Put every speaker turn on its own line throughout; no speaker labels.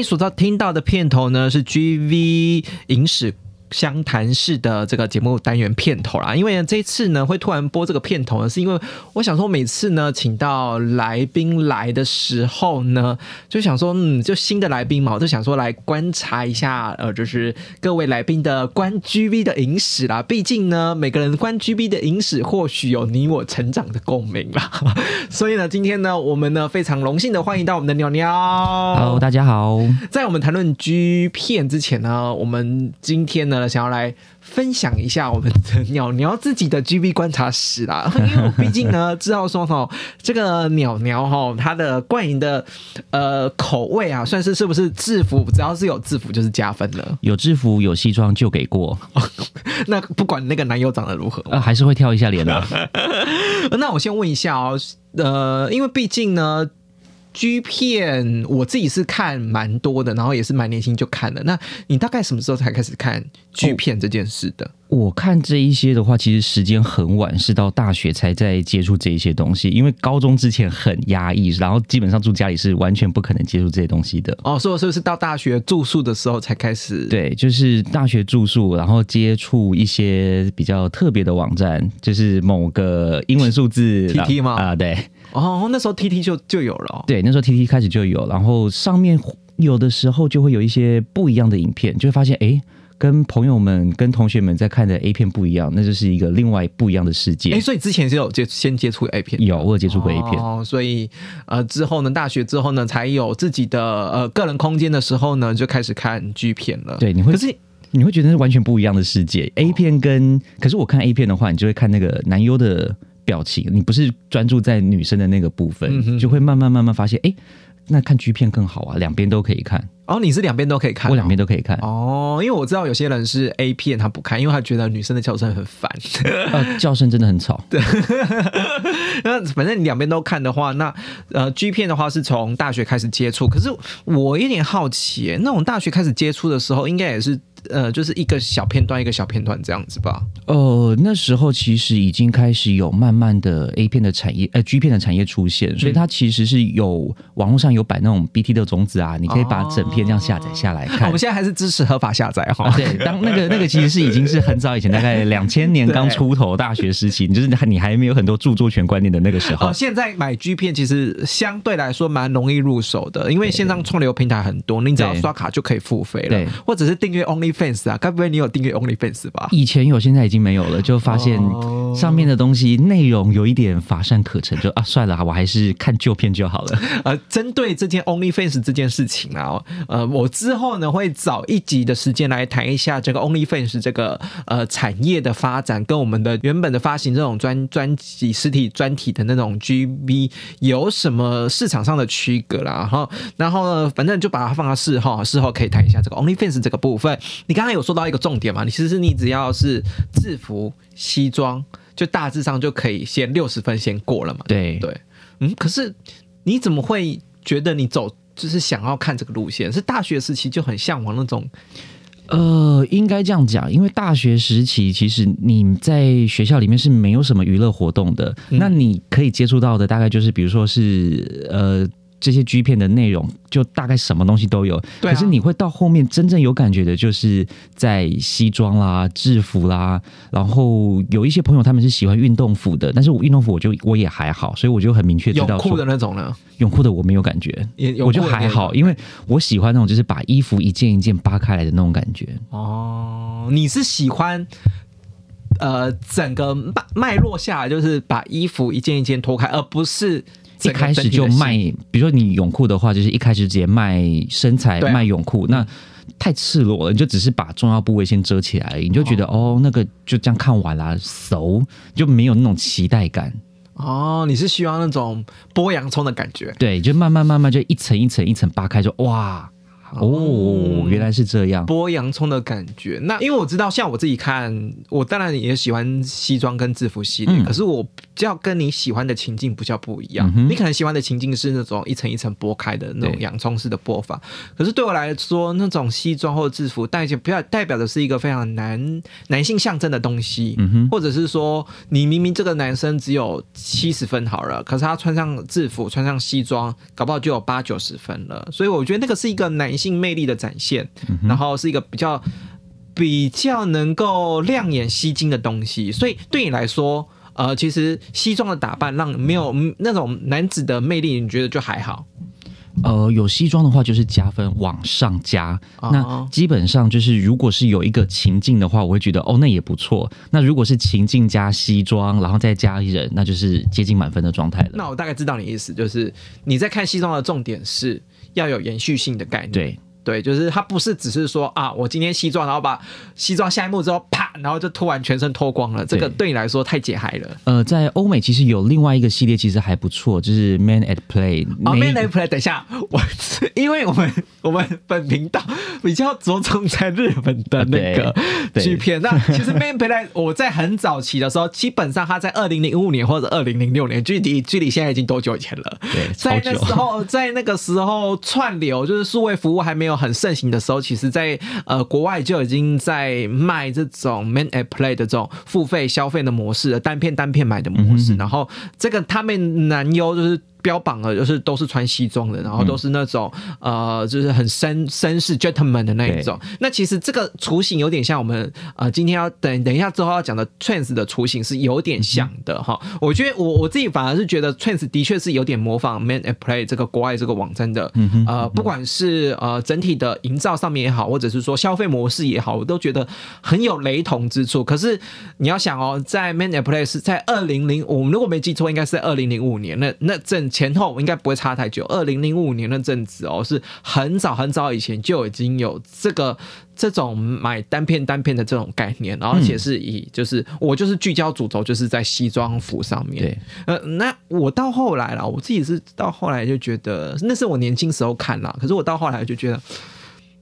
你所到听到的片头呢，是 GV 影史湘潭市的这个节目单元片头啦。因为呢，这次呢会突然播这个片头呢，是因为我想说，每次呢请到来宾来的时候呢，就想说，嗯，就新的来宾嘛，我就想说来观察一下，呃，就是各位来宾的关 GV 的影史啦。毕竟呢，每个人关 GV 的影史，或许有你我成长的共鸣啦。所以呢，今天呢，我们呢非常荣幸的欢迎到我们的鸟鸟。
Hello，大家好。
在我们谈论 G 片之前呢，我们今天呢想要来分享一下我们的 鸟鸟自己的 GB 观察史啦。因为我毕竟呢 知道说哈，这个鸟鸟哈，它的冠营的呃口味啊，算是是不是制服，只要是有制服就是加分了。
有制服有西装就给过，
那不管那个男友长得如何，
呃，还是会跳一下脸的。
那我先问一下哦，呃，因为毕竟呢。G 片我自己是看蛮多的，然后也是蛮年轻就看了。那你大概什么时候才开始看 G 片这件事的？
我看这一些的话，其实时间很晚，是到大学才在接触这一些东西。因为高中之前很压抑，然后基本上住家里是完全不可能接触这些东西的。
哦，所以是不是到大学住宿的时候才开始？
对，就是大学住宿，然后接触一些比较特别的网站，就是某个英文数字
T T 吗？
啊，对。
哦，那时候 T T 就就有了、哦。
对，那时候 T T 开始就有，然后上面有的时候就会有一些不一样的影片，就会发现哎。跟朋友们、跟同学们在看的 A 片不一样，那就是一个另外不一样的世界。
哎，所以之前是有接先接触 A 片，
有我有接触过 A 片
哦。所以呃之后呢，大学之后呢，才有自己的呃个人空间的时候呢，就开始看 G 片了。
对，你会
可是
你会觉得是完全不一样的世界。A 片跟可是我看 A 片的话，你就会看那个男优的表情，你不是专注在女生的那个部分，
嗯
就会慢慢慢慢发现，哎，那看 G 片更好啊，两边都可以看。
哦，你是两边都可以看、
我两边都可以看。
哦，因为我知道有些人是 A 片他不看，因为他觉得女生的叫声很烦。
呃，叫声真的很吵。
对，那反正你两边都看的话，那呃 G 片的话是从大学开始接触。可是我有点好奇，那种大学开始接触的时候，应该也是呃，就是一个小片段一个小片段这样子吧？
呃，那时候其实已经开始有慢慢的 A 片的产业，呃 G 片的产业出现，所以它其实是有网络上有摆那种 BT 的种子啊，你可以把整片这样下载下来看。
我们现在还是支持合法下载哈、
啊。对，当那个那个其实是已经是很早以前，大概两千年刚出头大学时期，就是你还没有很多著作权观念的那个时候。
哦，现在买 G 片其实相对来说蛮容易入手的，因为线上串流平台很多，你只要刷卡就可以付费了，
对，
或者是订阅 OnlyFans 啊，该不会你有订阅 OnlyFans 吧？
以前有，现在已经没有了，就发现上面的东西内容有一点乏善可陈，就啊算了，我还是看旧片就好了。
呃，针对这件 OnlyFans 这件事情啊，呃，我之后呢会找一集的时间来谈一下这个 OnlyFans 这个呃产业的发展，跟我们的原本的发行这种专专辑实体专题的那种 GB 有什么市场上的区隔啦。然后，然后呢，反正就把它放到事后，事后可以谈一下这个 OnlyFans 这个部分。你刚刚有说到一个重点嘛？你其实你只要是制服西装，就大致上就可以先六十分先过了嘛。
对
对，嗯，可是你怎么会觉得你走就是想要看这个路线？是大学时期就很向往那种。
呃，应该这样讲，因为大学时期其实你在学校里面是没有什么娱乐活动的，
嗯
那你可以接触到的大概就是，比如说是呃。这些 G 片的内容就大概什么东西都有，
对啊。
可是你会到后面真正有感觉的，就是在西装啦、制服啦，然后有一些朋友他们是喜欢运动服的，但是我运动服我就我也还好，所以我就很明确知道说
泳裤的那种呢，
泳裤的我没有感觉，
也
我就还好，因为我喜欢那种就是把衣服一件一件扒开来的那种感觉。
哦，你是喜欢呃整个脉脉络下来，就是把衣服一件一件脱开，而不是
一开始就卖，比如说你泳裤的话，就是一开始直接卖身材、卖泳裤，那太赤裸了，你就只是把重要部位先遮起来，你就觉得哦，那个就这样看完了，熟就没有那种期待感。
哦，你是希望那种剥洋葱的感觉？
对，就慢慢慢慢就一层一层一层扒开，就哇。哦，原来是这样，
剥洋葱的感觉。那因为我知道，像我自己看，我当然也喜欢西装跟制服系列，可是我比较跟你喜欢的情境比较不一样。你可能喜欢的情境是那种一层一层剥开的那种洋葱式的剥法，可是对我来说，那种西装或制服代表不要代表的是一个非常男男性象征的东西，或者是说你明明这个男生只有七十分好了，可是他穿上制服穿上西装，搞不好就有八九十分了。所以我觉得那个是一个男。性魅力的展现，然后是一个比较比较能够亮眼吸睛的东西，所以对你来说，呃，其实西装的打扮让没有那种男子的魅力，你觉得就还好？
呃，有西装的话就是加分往上加，那基本上就是如果是有一个情境的话，我会觉得哦，那也不错。那如果是情境加西装，然后再加人，那就是接近满分的状态了。
那我大概知道你意思，就是你在看西装的重点是。要有延续性的概念，
对，
就是他不是只是说啊，我今天西装，然后把西装下一幕之后，啪，然后就突然全身脱光了，这个对你来说太解嗨了。
呃，在欧美其实有另外一个系列，其实还不错，就是 Man at Play。
啊，Man at Play，等一下，我因为我们我们本频道比较着重在日本的那个剧片，那其实 Man Play 我在很早期的时候，基本上他在二零零五年或者二零零六年，距离距离现在已经多久以前了？
对，
在那时候，在那个时候串流就是数位服务还没有很盛行的时候，其实，在呃国外就已经在卖这种 Man at Play 的这种付费消费的模式，单片单片买的模式，然后这个他们男优就是。标榜了就是都是穿西装的，然后都是那种呃，就是很绅绅士 gentleman 的那一种。那其实这个雏形有点像我们呃今天要等等一下之后要讲的 trans 的雏形是有点像的哈。我觉得我我自己反而是觉得 trans 的确是有点模仿 man at play 这个国外这个网站的嗯呃，不管是呃整体的营造上面也好，或者是说消费模式也好，我都觉得很有雷同之处。可是你要想哦，在 man at play 是在二零零五，如果没记错，应该是在二零零五年，那那正。前后应该不会差太久。二零零五年那阵子哦，是很早很早以前就已经有这个这种买单片单片的这种概念，而且是以就是我就是聚焦主轴就是在西装服上面。
对，
呃，那我到后来了，我自己是到后来就觉得那是我年轻时候看了，可是我到后来就觉得。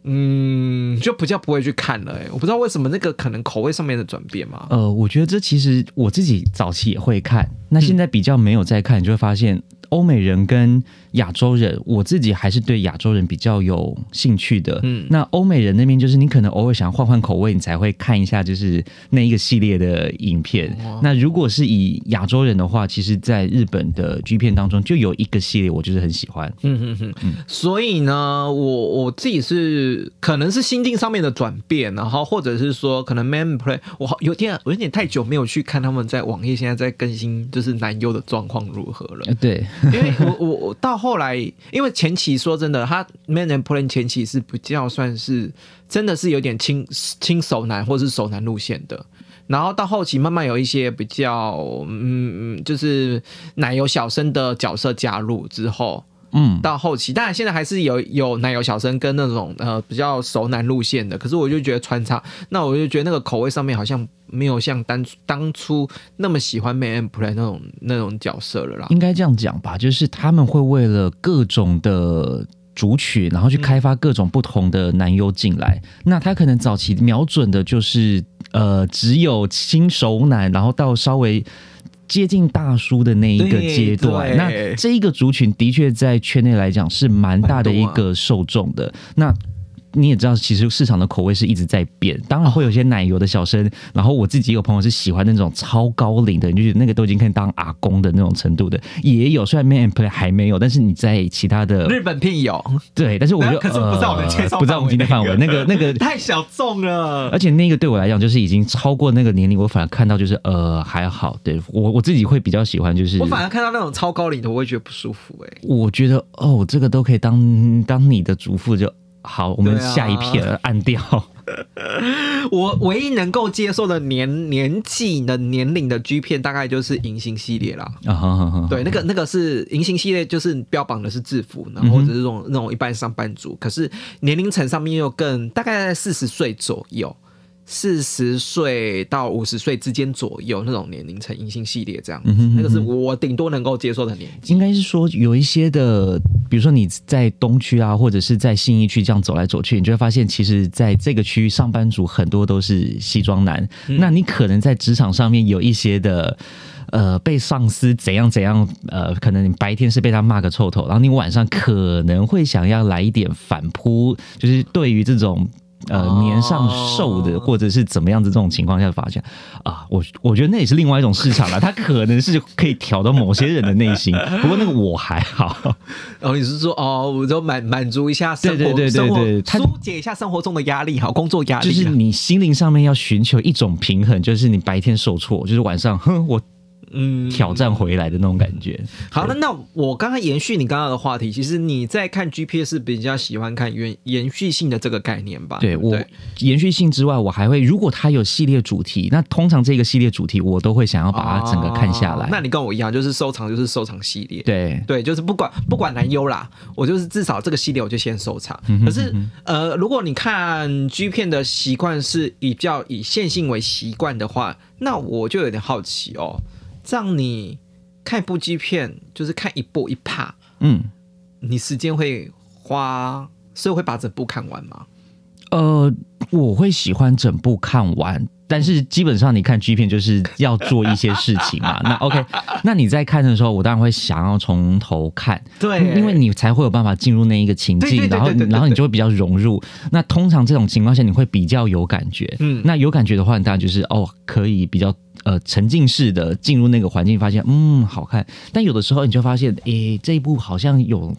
嗯，就比较不会去看了哎，我不知道为什么那个可能口味上面的转变嘛。
呃，我觉得这其实我自己早期也会看，那现在比较没有在看，你就会发现欧美人跟。亚洲人，我自己还是对亚洲人比较有兴趣的。嗯，那欧美人那边就是你可能偶尔想换换口味，你才会看一下就是那一个系列的影片。那如果是以亚洲人的话，其实在日本的 G 片当中就有一个系列，我就是很喜欢。嗯
嗯嗯。所以呢，我我自己是可能是心境上面的转变，然后或者是说可能 Man Play，我有点我有点太久没有去看他们在网页现在在更新，就是男优的状况如何了。
对，
因为我我我到。后后来，因为前期说真的，他 Man and Plan 前期是比较算是真的是有点轻轻手男或是手男路线的，然后到后期慢慢有一些比较嗯，就是奶油小生的角色加入之后。嗯，到后期，当然现在还是有有奶油小生跟那种呃比较熟男路线的，可是我就觉得穿插，那我就觉得那个口味上面好像没有像当当初那么喜欢 Man Play 那种那种角色了啦。
应该这样讲吧，就是他们会为了各种的主曲，然后去开发各种不同的男优进来。那他可能早期瞄准的就是呃只有新熟男，然后到稍微。接近大叔的那一个阶段，那这一个族群的确在圈内来讲是蛮大的一个受众的。那你也知道，其实市场的口味是一直在变，当然会有些奶油的小生。然后我自己有朋友是喜欢那种超高龄的，就觉得那个都已经可以当阿公的那种程度的，也有。虽然 Man Play 还没有，但是你在其他的
日本片有，
对。但是我就
可是不在我们介绍，
不在我们今天范围。那个那个
太小众了，
而且那个对我来讲就是已经超过那个年龄，我反而看到就是呃还好。对我我自己会比较喜欢，就是
我反而看到那种超高龄的，我会觉得不舒服。哎，
我觉得哦，这个都可以当当你的主妇就。好，我们下一片按掉。
我唯一能够接受的年年纪的年龄的 G 片，大概就是银星系列啦。
啊哈哈哈，
对，那个那个是银星系列，就是标榜的是制服，然后或者是这种那种一般上班族，可是年龄层上面又更大概在四十岁左右。四十岁到五十岁之间左右那种年龄层银杏系列这样子，那个是我顶多能够接受的年纪。
应该是说有一些的，比如说你在东区啊，或者是在信义区这样走来走去，你就会发现，其实在这个区域上班族很多都是西装男。那你可能在职场上面有一些的，呃，被上司怎样怎样，呃，可能你白天是被他骂个臭头，然后你晚上可能会想要来一点反扑，就是对于这种。呃，年上瘦的，或者是怎么样子这种情况下发现啊，我我觉得那也是另外一种市场了，它可能是可以挑到某些人的内心。不过那个我还好。
然 后你是说哦，我就满满足一下生活，
对对对对对，
疏解一下生活中的压力，好，工作压力。
就是你心灵上面要寻求一种平衡，就是你白天受挫，就是晚上，哼，我。嗯，挑战回来的那种感觉。
好那，那我刚刚延续你刚刚的话题，其实你在看 GPS 比较喜欢看延延续性的这个概念吧？
对我延续性之外，我还会如果它有系列主题，那通常这个系列主题我都会想要把它整个看下来。
那你跟我一样，就是收藏就是收藏系列。
对
对，就是不管不管男优啦，我就是至少这个系列我就先收藏。可是呃，如果你看 G 片的习惯是比较以线性为习惯的话，那我就有点好奇哦。让你看一部机片，就是看一部一趴，嗯，你时间会花，所以会把整部看完吗？
呃，我会喜欢整部看完，但是基本上你看 G 片就是要做一些事情嘛。那 OK，那你在看的时候，我当然会想要从头看，
对，
因为你才会有办法进入那一个情境，然后然后你就会比较融入。那通常这种情况下，你会比较有感觉，嗯，那有感觉的话，你当然就是哦，可以比较。呃，沉浸式的进入那个环境，发现嗯好看，但有的时候你就发现，诶，这一部好像有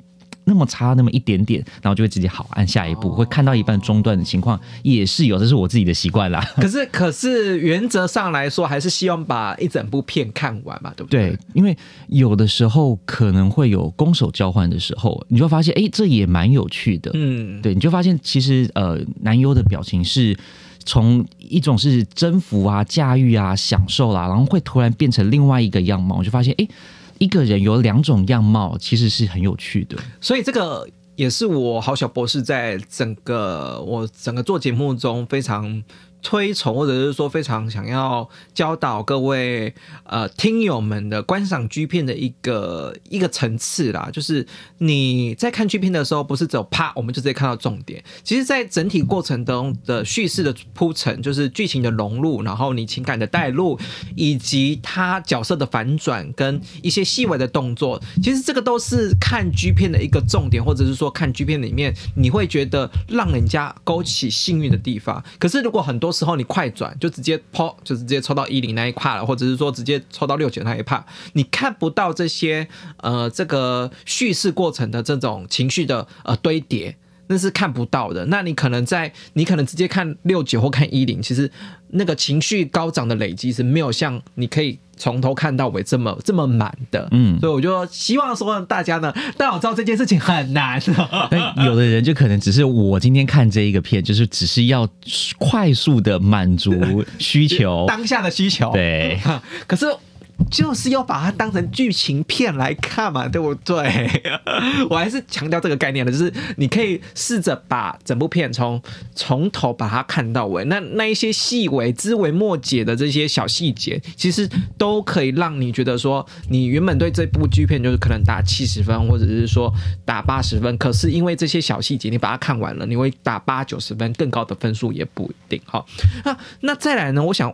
那么差那么一点点，然后就会直接好按下一步，会看到一半中断的情况也是有，这是我自己的习惯啦。
可是可是原则上来说，还是希望把一整部片看完嘛，对不对？
对，因为有的时候可能会有攻守交换的时候，你就发现，哎，这也蛮有趣的。嗯，对，你就发现其实呃，男优的表情是。从一种是征服啊、驾驭啊、享受啦，然后会突然变成另外一个样貌，我就发现，哎，一个人有两种样貌，其实是很有趣的。
所以这个也是我好小博士在整个我整个做节目中非常。推崇或者是说非常想要教导各位呃听友们的观赏剧片的一个一个层次啦，就是你在看剧片的时候，不是只有啪我们就直接看到重点，其实，在整体过程中的叙事的铺陈，就是剧情的融入，然后你情感的带入，以及他角色的反转跟一些细微的动作，其实这个都是看剧片的一个重点，或者是说看剧片里面你会觉得让人家勾起幸运的地方。可是如果很多时候你快转就直接抛，就直接抽到一零那一帕了，或者是说直接抽到六九那一帕，你看不到这些呃这个叙事过程的这种情绪的呃堆叠。那是看不到的。那你可能在你可能直接看六九或看一零，其实那个情绪高涨的累积是没有像你可以从头看到尾这么这么满的。嗯，所以我就希望说大家呢，但我知道这件事情很难。
但有的人就可能只是我今天看这一个片，就是只是要快速的满足需求，
当下的需求。
对，
可是。就是要把它当成剧情片来看嘛，对不对？我还是强调这个概念的，就是你可以试着把整部片从从头把它看到尾，那那一些细微、枝微末节的这些小细节，其实都可以让你觉得说，你原本对这部剧片就是可能打七十分，或者是说打八十分，可是因为这些小细节，你把它看完了，你会打八九十分，更高的分数也不一定。好，那那再来呢？我想。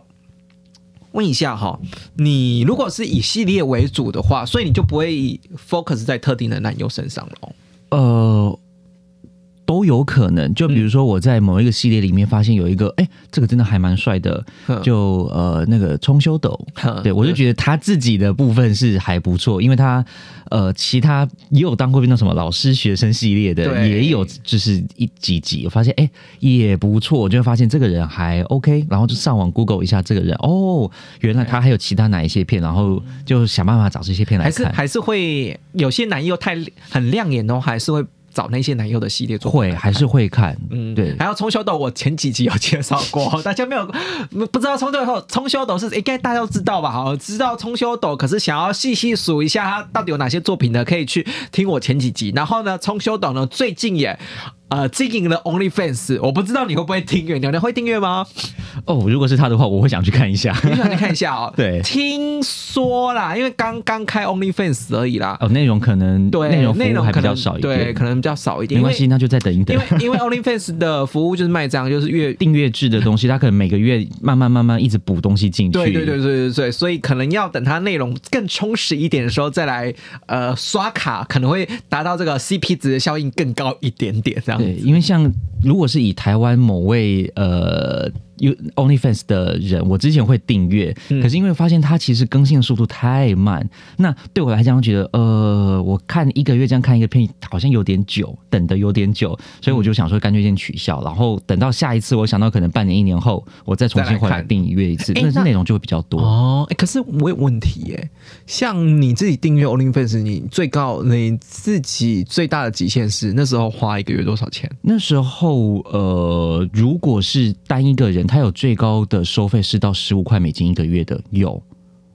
问一下哈，你如果是以系列为主的话，所以你就不会 focus 在特定的男友身上了。
呃。都有可能，就比如说我在某一个系列里面发现有一个，哎，这个真的还蛮帅的，就呃那个冲修斗，对我就觉得他自己的部分是还不错，因为他呃其他也有当过那什么老师学生系列的，也有就是一几集，我发现哎也不错，我就会发现这个人还 OK，然后就上网 Google 一下这个人，哦，原来他还有其他哪一些片，然后就想办法找这些片来看，
还是还是会有些男优太很亮眼哦，还是会。找那些男优的系列作品？
会还是会看，
嗯，
对
还有冲修斗，我前几集有介绍过，大家没有不知道冲修斗冲修斗是应该大家都知道吧？好，知道冲修斗，可是想要细细数一下他到底有哪些作品呢？可以去听我前几集。然后呢，冲修斗呢最近也。呃，经营了 OnlyFans，我不知道你会不会订阅，娘娘会订阅吗？
哦，如果是他的话，我会想去看一下。
你想去看一下哦。
对
听说啦，因为刚刚开 OnlyFans 而已啦。
哦，内容可能
对，
内容服
内容
务还比较少一点，
对，可能比较少一点。
没关系，那就再等一等
因。为因为 OnlyFans 的服务就是卖这样，就是月
订阅制的东西，它可能每个月慢慢慢慢一直补东西进去。
对对对对对对，所以可能要等它内容更充实一点的时候再来呃刷卡，可能会达到这个 CP 值的效应更高一点点这样
对，因为像如果是以台湾某位呃 You OnlyFans 的人，我之前会订阅，
嗯
可是因为发现它其实更新的速度太慢，那对我来讲，觉得呃，我看一个月这样看一个片好像有点久，等的有点久，所以我就想说干脆先取消，然后等到下一次，我想到可能半年一年后，我再重新回来订阅一次，
那
但是内容就会比较多。
哦，欸可是我有问题耶，像你自己订阅 OnlyFans，你最高你自己最大的极限是那时候花一个月多少钱？
那时候，呃，如果是单一个人，他有最高的收费是到十五块美金一个月的，有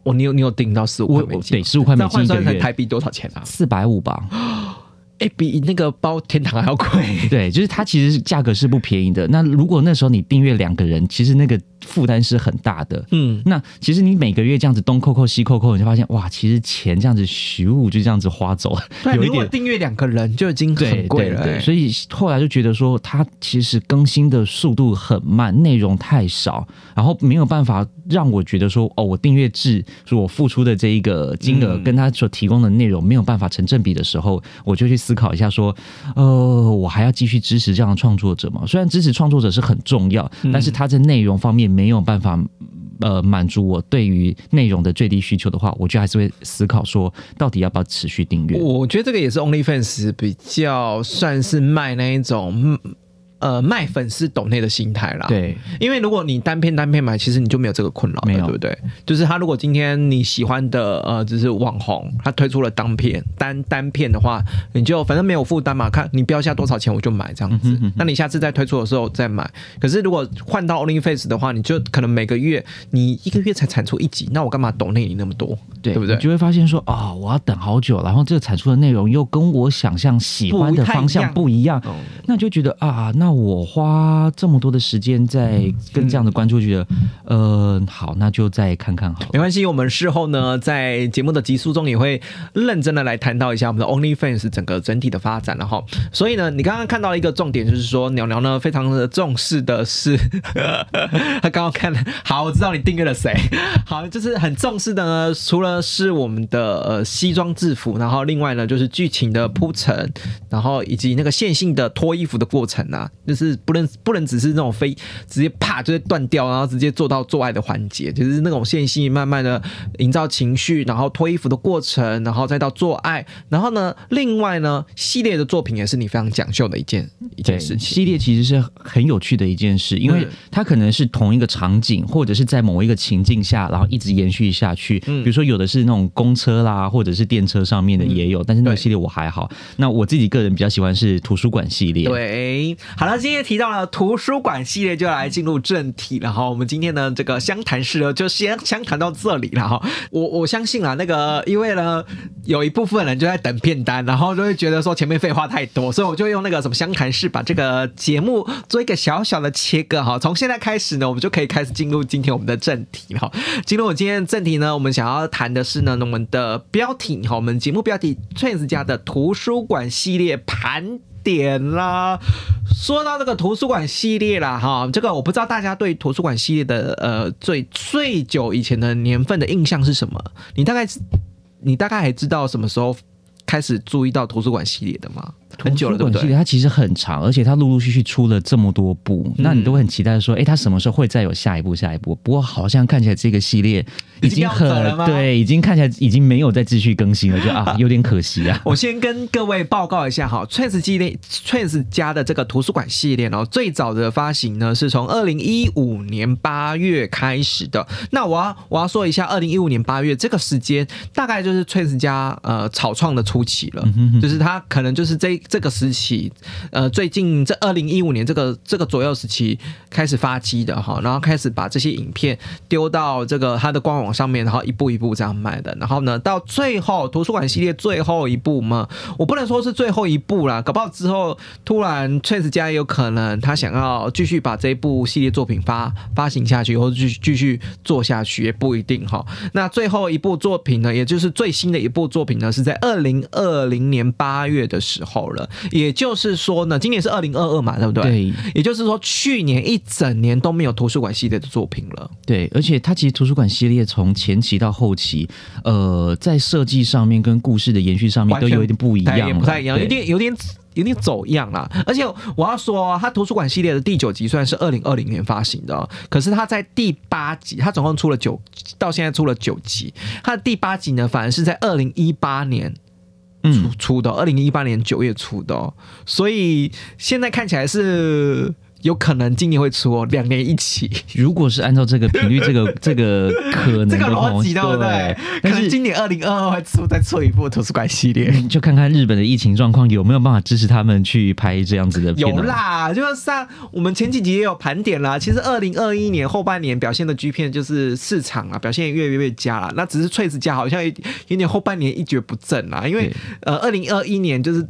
哦，你有你有订到十五
我
块美金？
对十五块美金一个月
台币多少钱啊？
四百五吧。
哎、比那个包天堂还要贵。
对，就是它其实价格是不便宜的。那如果那时候你订阅两个人，其实那个负担是很大的。
嗯，
那其实你每个月这样子东扣扣西扣扣，你就发现哇，其实钱这样子虚物就这样子花走了，
对，
有一
如果
点。
订阅两个人就已经很贵了。
所以后来就觉得说，它其实更新的速度很慢，内容太少，然后没有办法让我觉得说，哦，我订阅制，说我付出的这一个金额
嗯
跟他所提供的内容没有办法成正比的时候，我就去思考一下说，呃，我还要继续支持这样的创作者吗？虽然支持创作者是很重要，
嗯
但是他在内容方面没没有办法。呃，满足我对于内容的最低需求的话，我就还是会思考说，到底要不要持续订阅？
我觉得这个也是 OnlyFans 比较算是卖那一种，呃，卖粉丝抖内的心态啦。。
对，
因为如果你单片单片买，其实你就没有这个困扰了，
没有
对不对？就是他如果今天你喜欢的呃，就是网红，他推出了单片单单片的话，你就反正没有负担嘛，看你标下多少钱我就买这样子。那你下次再推出的时候再买。可是如果换到 OnlyFace 的话，你就可能每个月你一个月才产出一集，那我干嘛抖内你那么多？
对
对不对
你就会发现说，啊、我要等好久，然后这个产出的内容又跟我想象喜欢的方向不一样，
哦
那就觉得啊，那我花这么多的时间在跟这样的关注，觉得，呃，好，那就再看看好了。
没关系，我们事后呢，在节目的集数中也会认真的来谈到一下我们的 OnlyFans 整个整体的发展了哈。所以呢，你刚刚看到了一个重点，就是说鸟鸟呢非常的重视的是，他刚刚看了，好，我知道你订阅了谁，好，就是很重视的呢，除了是我们的呃西装制服，然后另外呢就是剧情的铺陈，然后以及那个线性的脱衣服的过程啊，就是不能不能只是那种非直接啪就会断掉，然后直接做到做爱的环节，就是那种线性慢慢的营造情绪，然后脱衣服的过程，然后再到做爱，然后呢，另外呢，系列的作品也是你非常讲究的一件一，件事情。
系列其实是很有趣的一件事，因为
嗯
它可能是同一个场景，或者是在某一个情境下，然后一直延续下去。
嗯
比如说有的是那种公车啦，或者是电车上面的也有，但是那个系列我还好。那我自己个人比较喜欢是图书馆系列。
对，好了，那今天提到了图书馆系列，就来进入正题了哈。我们今天呢，这个相谈室呢，就先相谈到这里了哈。我我相信啊，那个因为呢，有一部分人就在等片单，然后就会觉得说前面废话太多，所以我就用那个什么相谈室把这个节目做一个小小的切割哈。从现在开始呢，我们就可以开始进入今天我们的正题哈。进入我今天正题呢，我们想要谈的是呢，我们的标题哈，我们节目标题 Trans 家的图书馆系列盘。点啦，说到这个图书馆系列啦，哈，这个我不知道大家对图书馆系列的呃最最久以前的年份的印象是什么？你大概你大概还知道什么时候开始注意到图书馆系列的吗？很久了，对不对？
系列它其实很长，而且它陆陆续续出了这么多部，那你都会很期待说，哎、它什么时候会再有下一部、下一部？不过好像看起来这个系列已
已经
很
了吗
对，已经看起来已经没有再继续更新了，就啊，有点可惜啊。
我先跟各位报告一下哈，Trans 系列 Trans 家的这个图书馆系列呢，最早的发行呢是从二零一五年八月开始的。那我要我要说一下，二零一五年八月这个时间，大概就是 Trans 家呃草创的初初期了，就是他可能就是这这个时期，呃，最近这二零一五年这个这个左右时期开始发机的哈，然后开始把这些影片丢到这个他的官网上面，然后一步一步这样卖的，然后呢，到最后图书馆系列最后一步嘛，我不能说是最后一步啦，搞不好之后突然 Trace 家有可能他想要继续把这一部系列作品发发行下去，或者继续继续做下去也不一定哈。那最后一部作品呢，也就是最新的一部作品呢，是在二零二零年八月的时候了。也就是说呢，今年是二零二二嘛，对不对？
对
也就是说，去年一整年都没有图书馆系列的作品了。
对，而且它其实图书馆系列从前期到后期，呃，在设计上面跟故事的延续上面都有一点不一
对
样
不太一样，有点有点有点走样啦。而且我要说，它图书馆系列的第九集虽然是二零二零年发行的哦，可是它在第八集，它总共出了九，到现在出了九集。它的第八集呢，反而是在二零一八年。出
嗯，
出的，二零一八年九月出的、哦，所以现在看起来是有可能今年会出哦，两年一起，
如果是按照这个频率，这个 这个可能
这个逻辑对不对？可
但是
能今年二零二二会出再出一部图书馆系列。
就看看日本的疫情状况有没有办法支持他们去拍这样子的片、
有
哦。
啦，就是像我们前几集也有盘点啦。其实二零二一年后半年表现的 G 片就是市场啊，表现越来越佳啦。那只是翠子家好像有有点后半年一蹶不振啦，因为呃，二零二一年就是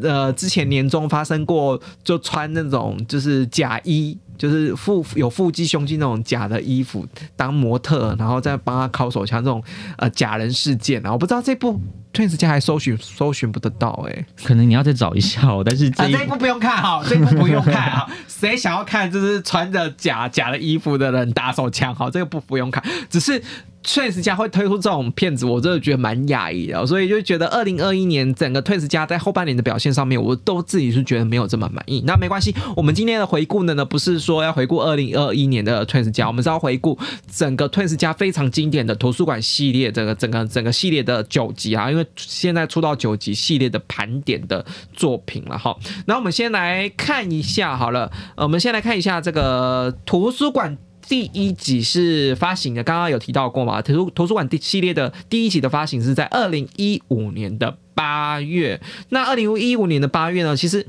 呃之前年中发生过，就穿那种就是假衣。就是腹有腹肌、胸肌那种假的衣服当模特，然后再帮他敲手枪这种呃假人事件啊，我不知道这部 Twins 家还搜寻搜寻不得到哎、
可能你要再找一下哦。但是这
啊，
一
这一部不用看哈，这一部不用看哈。谁想要看就是穿着假假的衣服的人打手枪哈，这个不不用看。只是 Twins 家会推出这种片子，我真的觉得蛮讶异的，所以就觉得二零二一年整个 Twins 家在后半年的表现上面，我都自己是觉得没有这么满意。那没关系，我们今天的回顾呢，呢不是说要回顾二零二一年的 Twins 家，我们是要回顾整个 Twins 家非常经典的图书馆系列，整个整个整个系列的九集啊，因为现在出到九集系列的盘点的作品了哈。那我们先来看一下好了，呃我们先来看一下这个图书馆。第一集是发行的，刚刚有提到过嘛？图书图书馆第系列的第一集的发行是在二零一五年的八月。那二零一五年的八月呢，其实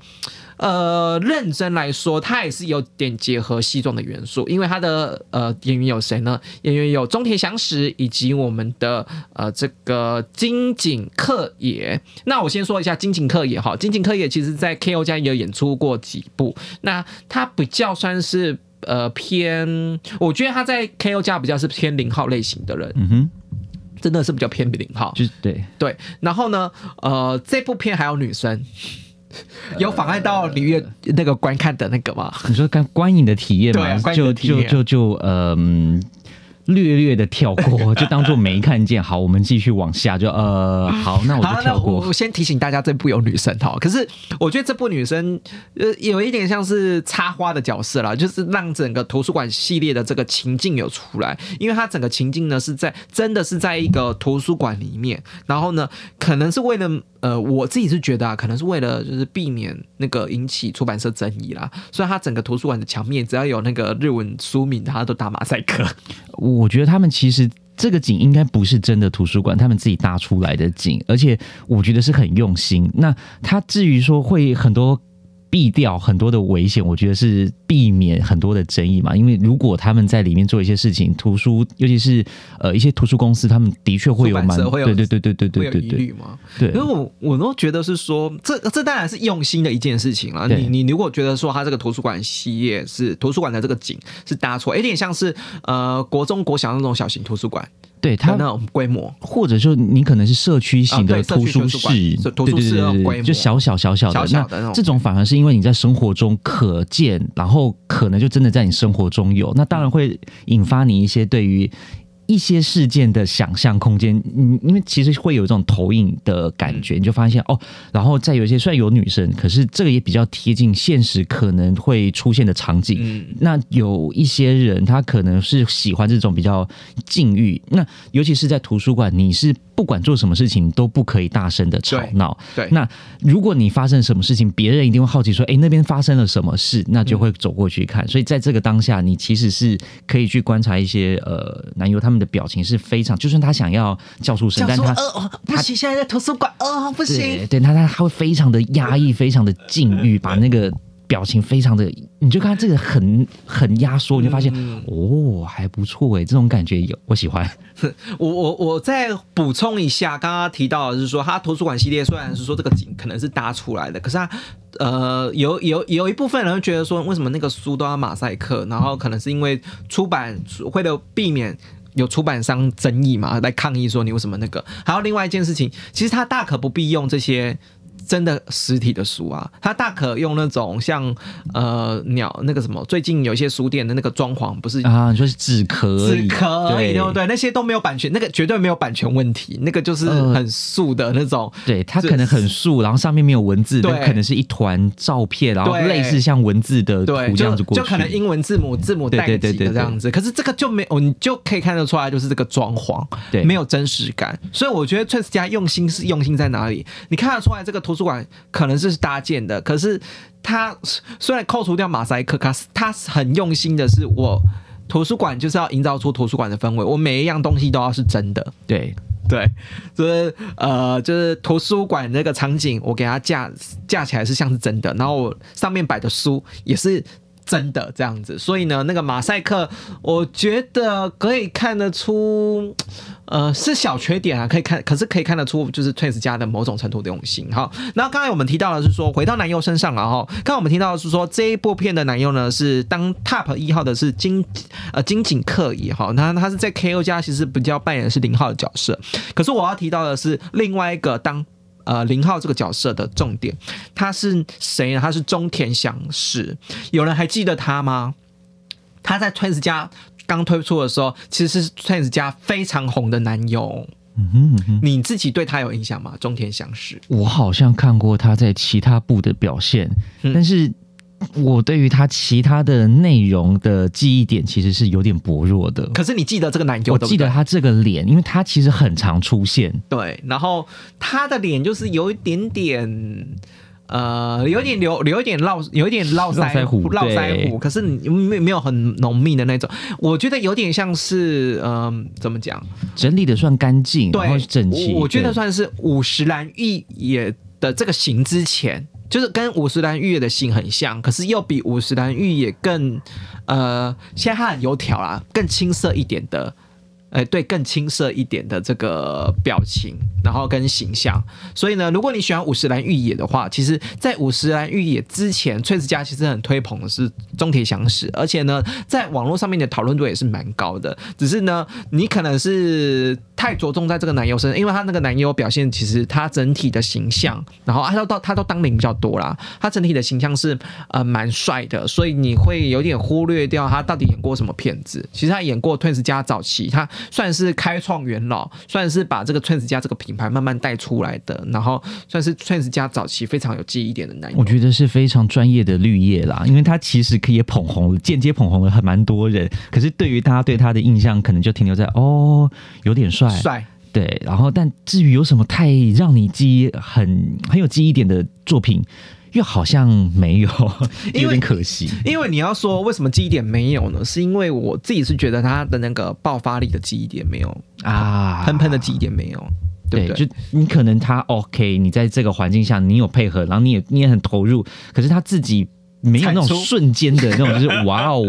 呃，认真来说，它也是有点结合西装的元素，因为它的呃演员有谁呢？演员有中田祥史以及我们的呃这个金井克也。那我先说一下金井克也哈，金井克也其实在 KO 家也有演出过几部，那他比较算是。呃，偏，我觉得他在 KO 家比较是偏零号类型的人，
嗯哼，
真的是比较偏零号。
就是对，
对，然后呢，呃，这部片还有女生，有妨碍到你阅那个观看的那个吗？
你说看观影的体验嘛，就就就就呃。嗯略略的跳过，就当做没看见。好，我们继续往下。就呃，好，那我就跳过。
我我先提醒大家，这部有女生哈。可是我觉得这部女生呃有一点像是插花的角色啦，就是让整个图书馆系列的这个情境有出来，因为它整个情境呢是在真的是在一个图书馆里面，然后呢可能是为了呃我自己是觉得啊，可能是为了就是避免那个引起出版社争议啦，虽然它整个图书馆的墙面只要有那个日文书名，它都打马赛克。
我觉得他们其实这个景应该不是真的图书馆，他们自己搭出来的景，而且我觉得是很用心。那他至于说会很多。避掉很多的危险，我觉得是避免很多的争议嘛。因为如果他们在里面做一些事情，图书尤其是呃一些图书公司，他们的确会有蛮
会有
对对对对对对对？对
因为我我都觉得是说，这这当然是用心的一件事情了。你你如果觉得说他这个图书馆系列是图书馆的这个景是搭错，有点像是呃国中国小那种小型图书馆
对，
它
他
那种规模，
或者说你可能是社区型的图书室，对对对对对，就小小小小的
小小的那种
这种反而是因为你在生活中可见，然后可能就真的在你生活中有，那当然会引发你一些对于。一些事件的想象空间，嗯，因为其实会有这种投影的感觉，你就发现哦，然后再有一些虽然有女生，可是这个也比较贴近现实可能会出现的场景。
嗯，
那有一些人他可能是喜欢这种比较禁欲，那尤其是在图书馆，你是不不管做什么事情都不可以大声的吵闹。
对，
那如果你发生什么事情，别人一定会好奇说：“哎，那边发生了什么事？”那就会走过去看。所以在这个当下，你其实是可以去观察一些呃男友他们的表情是非常，就算他想要叫出声，但他
呃不行，现在在图书馆，呃不行，
对，他他他会非常的压抑，非常的禁欲，把那个。表情非常的，你就看这个很很压缩，你就发现哦还不错哎，这种感觉有我喜欢。
我我我再补充一下，刚刚提到的是说，他图书馆系列虽然是说这个景可能是搭出来的，可是他呃有有有一部分人会觉得说，为什么那个书都要马赛克？然后可能是因为出版为了避免有出版商争议嘛，来抗议说你为什么那个？还有另外一件事情，其实他大可不必用这些。真的实体的书啊，它大可用那种像呃鸟那个什么，最近有一些书店的那个装潢不是
啊，你说是纸壳，
纸壳对不对？那些都没有版权，那个绝对没有版权问题，那个就是很素的那种。
对，它可能很素，然后上面没有文字，对，可能是一团照片，然后类似像文字的图这样子过
去，就可能英文字母字母带几个这样子。可是这个就没有，你就可以看得出来，就是这个装潢
对
没有真实感。所以我觉得 t r a e 家用心是用心在哪里？你看得出来这个图。图书馆可能是搭建的，可是他虽然扣除掉马赛克，可是他很用心的是，我图书馆就是要营造出图书馆的氛围，我每一样东西都要是真的。
对
对，就是呃，就是图书馆那个场景，我给它架架起来是像是真的，然后我上面摆的书也是。真的这样子，所以呢，那个马赛克，我觉得可以看得出，呃，是小缺点啊，可以看，可是可以看得出，就是 Twins 家的某种程度的用心。好，那刚才我们提到的是说，回到男优身上了哈。刚刚我们听到的是说，这一部片的男优呢是当 Top 一号的是金呃金井克也哈，那他是在 KO 家其实比较扮演是零号的角色，可是我要提到的是另外一个当。呃，零号这个角色的重点，他是谁呢？他是中田祥史，有人还记得他吗？他在 Twins 家刚推出的时候，其实是 Twins 家非常红的男友。嗯哼，你自己对他有印象吗？中田祥史，
我好像看过他在其他部的表现，但是。我对于他其他的内容的记忆点其实是有点薄弱的。
可是你记得这个男优？
我记得他这个脸，因为他其实很常出现。
对，然后他的脸就是有一点点，呃，有点留，有一点络，有一点络腮胡，络腮胡。可是没没有很浓密的那种，我觉得有点像是，嗯，怎么讲？
整理的算干净，然后整齐。
我觉得算是五十岚玉也的这个型之前。就是跟五十岚玉也的性很像，可是又比五十岚玉也更，呃，现在它很油条啦，更青涩一点的。哎，对，更青涩一点的这个表情，然后跟形象。所以呢，如果你喜欢五十岚玉野的话，其实，在五十岚玉野之前，崔子家其实很推捧的是中铁祥史，而且呢，在网络上面的讨论度也是蛮高的。只是呢，你可能是太着重在这个男优身上，因为他那个男优表现，其实他整体的形象，然后他都到他都当零比较多啦，他整体的形象是呃蛮帅的，所以你会有点忽略掉他到底演过什么片子。其实他演过 Twins 家早期，他。算是开创元老，算是把这个 Twins 家这个品牌慢慢带出来的，然后算是 Twins 家早期非常有记忆点的男人。
我觉得是非常专业的绿叶啦，因为他其实可以捧红，间接捧红了很蛮多人。可是对于大家对他的印象，可能就停留在哦，有点帅，
帅
对。然后，但至于有什么太让你记忆很很有记忆点的作品？又好像没有，有点可惜。
因为你要说为什么记忆点没有呢？是因为我自己是觉得他的那个爆发力的记忆点没有啊，喷喷的记忆点没有，对对？
就你可能他 OK，你在这个环境下你有配合，然后你也你也很投入，可是他自己。没有那种瞬间的那种，就是 哇哦，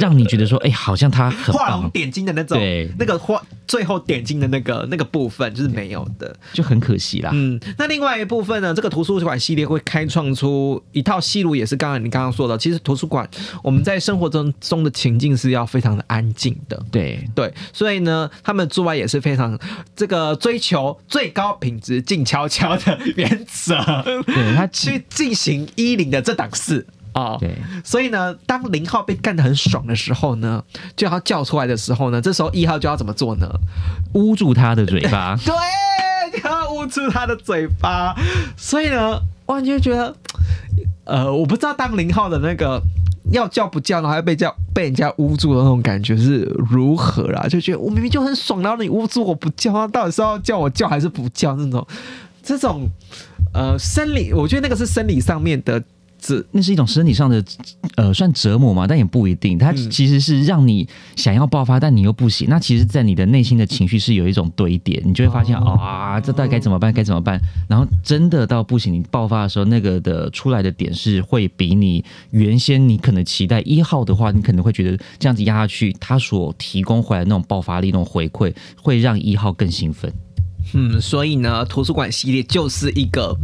让你觉得说，哎，好像他很
画龙点睛的那种，对，那个画最后点睛的那个那个部分就是没有的，
就很可惜啦。
嗯，那另外一部分呢，这个图书馆系列会开创出一套戏路，也是刚刚你刚刚说的，其实图书馆我们在生活中中的情境是要非常的安静的，
对。
对，所以呢，他们之外也是非常这个追求最高品质、静悄悄的原则，
对他
去进行一零的这档事。
啊，对，
所以呢，当零号被干得很爽的时候呢，就要叫出来的时候呢，这时候一号就要怎么做呢？
捂住他的嘴巴，
对，就要捂住他的嘴巴。所以呢，完全觉得，呃，我不知道当零号的那个要叫不叫，然后还被叫被人家捂住的那种感觉是如何啦？就觉得我明明就很爽，然后你捂住我不叫，他到底是要叫我叫还是不叫？那种这种呃生理，我觉得那个是生理上面的。
这那是一种身体上的，呃，算折磨嘛，但也不一定。它其实是让你想要爆发，但你又不行。那其实，在你的内心的情绪是有一种堆叠，你就会发现啊，这到底该怎么办？该怎么办？然后真的到不行，你爆发的时候，那个的出来的点是会比你原先你可能期待一号的话，你可能会觉得这样子压下去，它所提供回来那种爆发力、那种回馈，会让一号更兴奋。
嗯，所以呢，图书馆系列就是一个。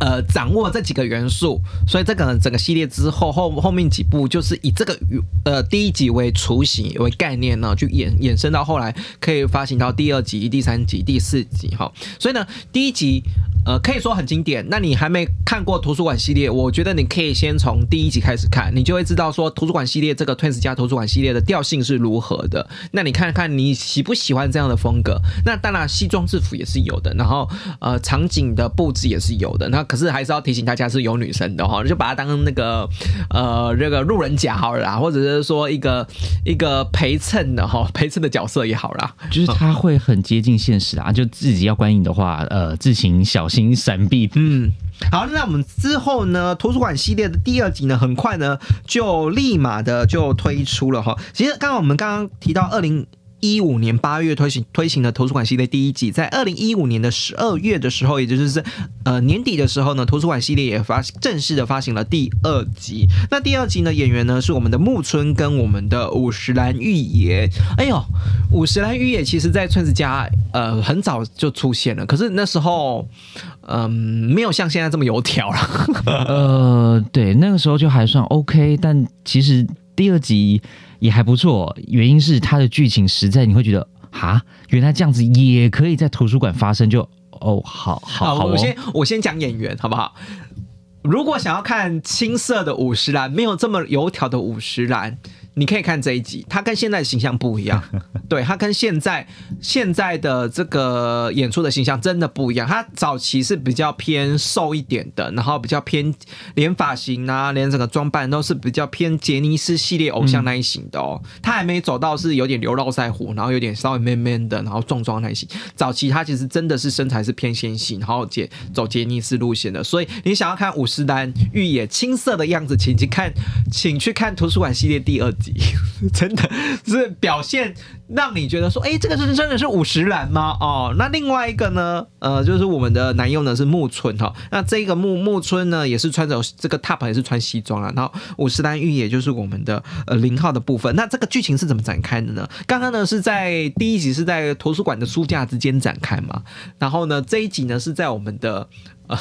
呃，掌握这几个元素，所以这个整个系列之后后后面几部就是以这个呃第一集为雏形为概念呢，去衍衍生到后来可以发行到第二集、第三集、第四集哈。所以呢，第一集呃可以说很经典。那你还没看过图书馆系列，我觉得你可以先从第一集开始看，你就会知道说图书馆系列这个 Twins 加图书馆系列的调性是如何的。那你看看你喜不喜欢这样的风格？那当然西装制服也是有的，然后呃场景的布置也是有的。那可是还是要提醒大家是有女生的哈，就把它当那个呃这个路人甲好了，或者是说一个一个陪衬的哈，陪衬的角色也好啦。
就是他会很接近现实啊，就自己要观影的话，呃，自行小心闪避。
嗯，好，那我们之后呢，图书馆系列的第二集呢，很快呢就立马的就推出了哈。其实刚刚我们刚刚提到二零。一五年八月推行推行的图书馆系列第一季，在二零一五年的十二月的时候，也就是呃年底的时候呢，图书馆系列也发正式的发行了第二集。那第二集呢，演员呢是我们的木村跟我们的五十岚玉野。哎呦，五十岚玉野其实在村子家呃很早就出现了，可是那时候嗯没有像现在这么油条了。
呃，对，那个时候就还算 OK，但其实第二集。也还不错，原因是它的剧情实在你会觉得啊，原来这样子也可以在图书馆发生，就哦，好好好。
我先我先讲演员好不好？如果想要看青涩的五十岚，没有这么油条的五十岚。你可以看这一集，他跟现在的形象不一样，对他跟现在现在的这个演出的形象真的不一样。他早期是比较偏瘦一点的，然后比较偏连发型啊，连整个装扮都是比较偏杰尼斯系列偶像那一型的哦。他还没走到是有点流络腮胡，然后有点稍微 man man 的，然后壮壮那一型。早期他其实真的是身材是偏纤细，然后杰走杰尼斯路线的。所以你想要看武十丹玉野青涩的样子，请去看，请去看图书馆系列第二。真的是表现让你觉得说，哎，这个是真的是五十岚吗？哦，那另外一个呢，呃，就是我们的男优呢是木村哈，那这个木木村呢也是穿着这个 top 也是穿西装啊，然后五十岚玉也就是我们的呃零号的部分。那这个剧情是怎么展开的呢？刚刚呢是在第一集是在图书馆的书架之间展开嘛，然后呢这一集呢是在我们的呃。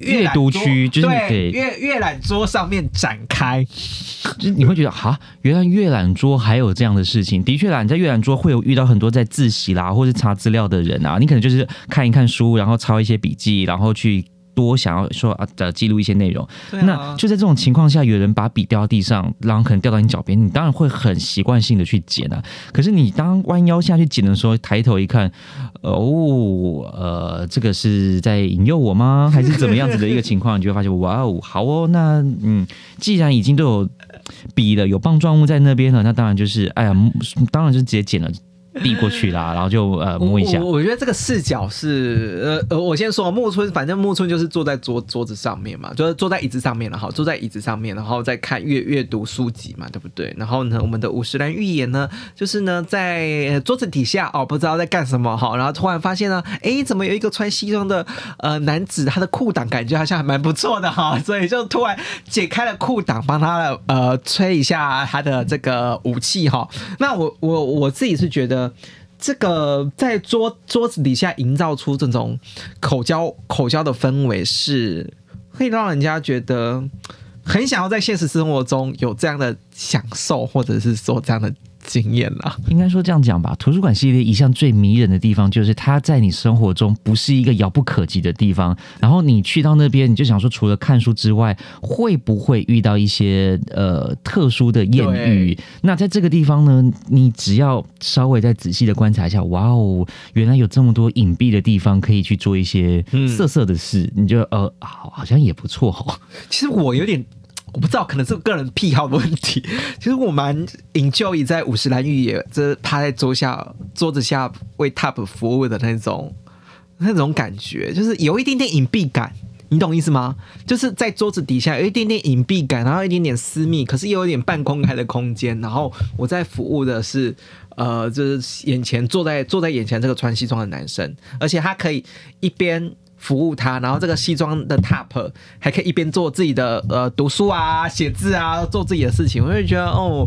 阅读区就是
对阅阅览桌上面展开，
就是你会觉得哈，原来阅览桌还有这样的事情。的确啦，你在阅览桌会有遇到很多在自习啦，或是查资料的人啊，你可能就是看一看书，然后抄一些笔记，然后去。多想要说啊的记录一些内容，那就在这种情况下，有人把笔掉到地上，然后可能掉到你脚边，你当然会很习惯性的去捡啊。可是你当弯腰下去捡的时候，抬头一看，哦，呃，这个是在引诱我吗？还是怎么样子的一个情况？你就会发现，哇哦，好哦，那嗯，既然已经都有笔了，有棒状物在那边了，那当然就是，哎呀，当然就直接捡了。递过去啦，然后就呃摸一下。
我觉得这个视角是呃呃，我先说木村，反正木村就是坐在桌桌子上面嘛，就是坐在椅子上面了哈，坐在椅子上面，然后再看阅阅读书籍嘛，对不对？然后呢，我们的五十岚预言呢，就是呢在桌子底下哦，不知道在干什么哈，然后突然发现呢，哎，怎么有一个穿西装的呃男子，他的裤裆感觉好像还蛮不错的哈，所以就突然解开了裤裆，帮他呃吹一下他的这个武器哈。那我我我自己是觉得。这个在桌桌子底下营造出这种口交口交的氛围，是会让人家觉得很想要在现实生活中有这样的享受，或者是说这样的。经验啦，
应该说这样讲吧。图书馆系列一向最迷人的地方，就是它在你生活中不是一个遥不可及的地方。然后你去到那边，你就想说，除了看书之外，会不会遇到一些呃特殊的艳遇？那在这个地方呢，你只要稍微再仔细的观察一下，哇哦，原来有这么多隐蔽的地方可以去做一些色色的事，你就呃好，好像也不错哦。
其实我有点。我不知道，可能是个人癖好的问题。其实我蛮 enjoy 在五十岚玉也这趴在桌下桌子下为 TOP 服务的那种那种感觉，就是有一点点隐蔽感。你懂意思吗？就是在桌子底下有一点点隐蔽感，然后一点点私密，可是又有点半公开的空间。然后我在服务的是，呃，就是眼前坐在坐在眼前这个穿西装的男生，而且他可以一边服务他，然后这个西装的 top 还可以一边做自己的呃读书啊、写字啊、做自己的事情。我就觉得哦，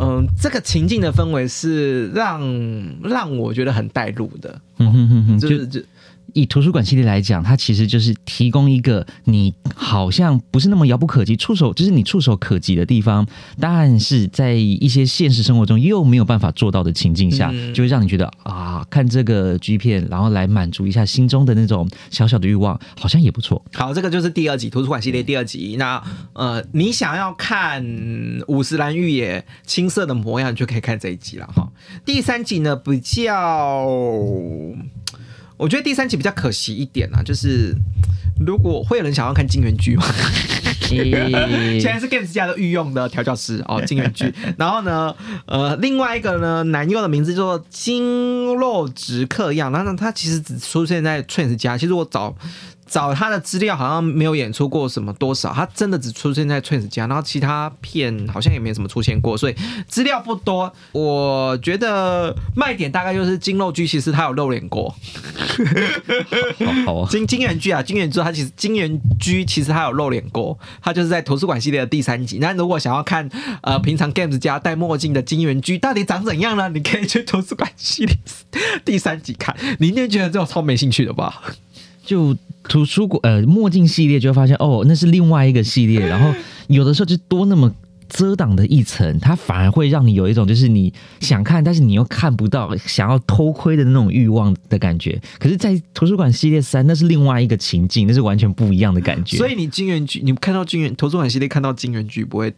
嗯、这个情境的氛围是让让我觉得很带入的，
嗯哼哼哼，
就
就是
就
以图书馆系列来讲，它其实就是提供一个你好像不是那么遥不可及、触手就是你触手可及的地方，但是在一些现实生活中又没有办法做到的情境下，
嗯
就会让你觉得啊，看这个 G 片，然后来满足一下心中的那种小小的欲望，好像也不错。
好，这个就是第二集图书馆系列第二集。那呃，你想要看五十岚玉野青涩的模样，你就可以看这一集了哈。第三集呢，比较，我觉得第三集比较可惜一点啊，就是如果会有人想要看金元剧吗？现在是 Games 家的御用的调教师哦，金元剧。然后呢，呃，另外一个呢，男优的名字叫做金肉直克样，然后呢，他其实只出现在 Trans 家。其实我找找他的资料，好像没有演出过什么多少，他真的只出现在 Twins 家，然后其他片好像也没什么出现过，所以资料不多。我觉得卖点大概就是金肉剧，其实他有露脸过。
好好啊，
金金元居啊，金元居他其实金元居其实他有露脸过，他就是在图书馆系列的第三集。那如果想要看呃平常 Games 家戴墨镜的金元居到底长怎样呢？你可以去图书馆系列第三集看，你一定觉得这种超没兴趣的吧？
就图书馆呃墨镜系列就会发现哦，那是另外一个系列，然后有的时候就多那么。遮挡的一层，它反而会让你有一种就是你想看，但是你又看不到，想要偷窥的那种欲望的感觉。可是，在图书馆系列三，那是另外一个情境，那是完全不一样的感觉。
所以你金元剧，你看到金元图书馆系列看到金元剧不会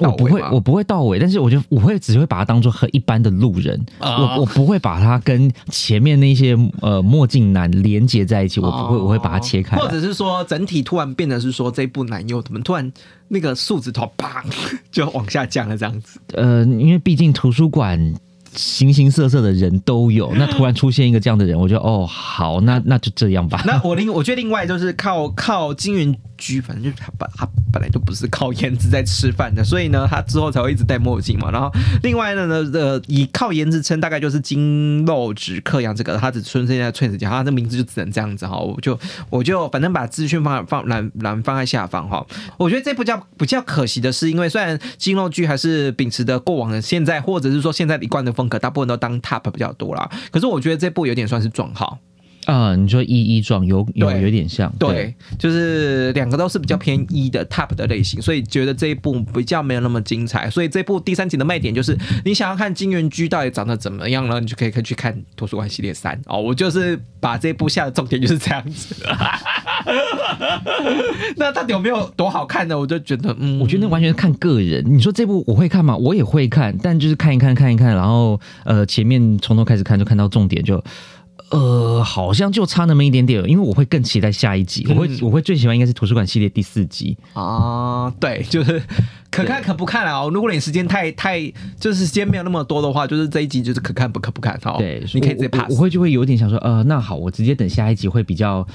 我不会我不会到尾，但是我就我会只会把它当做很一般的路人，
啊
我我不会把它跟前面那些呃墨镜男连接在一起，我不会，我会把它切开。
或者是说整体突然变得是说这部男优怎么突然那个素质头砰 就往下降了这样子。
呃，因为毕竟图书馆形形色色的人都有，那突然出现一个这样的人，我就哦好，那那就这样吧。
那我另我觉得另外就是靠靠金元居，反正就是他本他本来就不是靠颜值在吃饭的，所以呢，他之后才会一直戴墨镜嘛。然后另外呢，呢呃，以靠颜值称，大概就是金肉直克阳这个，他只出现在 Twins 家，他的名字就只能这样子哈。我就我就反正把资讯放放栏栏放在下方哈。我觉得这部叫比较可惜的是，因为虽然金肉剧还是秉持的过往的现在，或者是说现在一贯的风格，大部分都当 top 比较多啦。可是我觉得这部有点算是撞号。
啊、你说一一状有有
对
有点像，
对，就是两个都是比较偏一的 top 的类型，所以觉得这一部比较没有那么精彩。所以这部第三集的卖点就是，你想要看金元居到底长得怎么样呢？你就可以可以去看图书馆系列三 哦。我就是把这部下的重点就是这样子。那到底有没有多好看呢？我就觉得，嗯，
我觉得那完全是看个人。你说这部我会看吗？我也会看，但就是看一看看一看，然后呃前面从头开始看就看到重点就。呃，好像就差那么一点点，因为我会更期待下一集。我会
嗯
我会最喜欢应该是图书馆系列第四集。
啊，对，就是可看可不看啊。如果你时间太太就是时间没有那么多的话，就是这一集就是可看不可不看哦。
对，
你可以直接
我
pass
我。我会就会有点想说，呃，那好，我直接等下一集会比较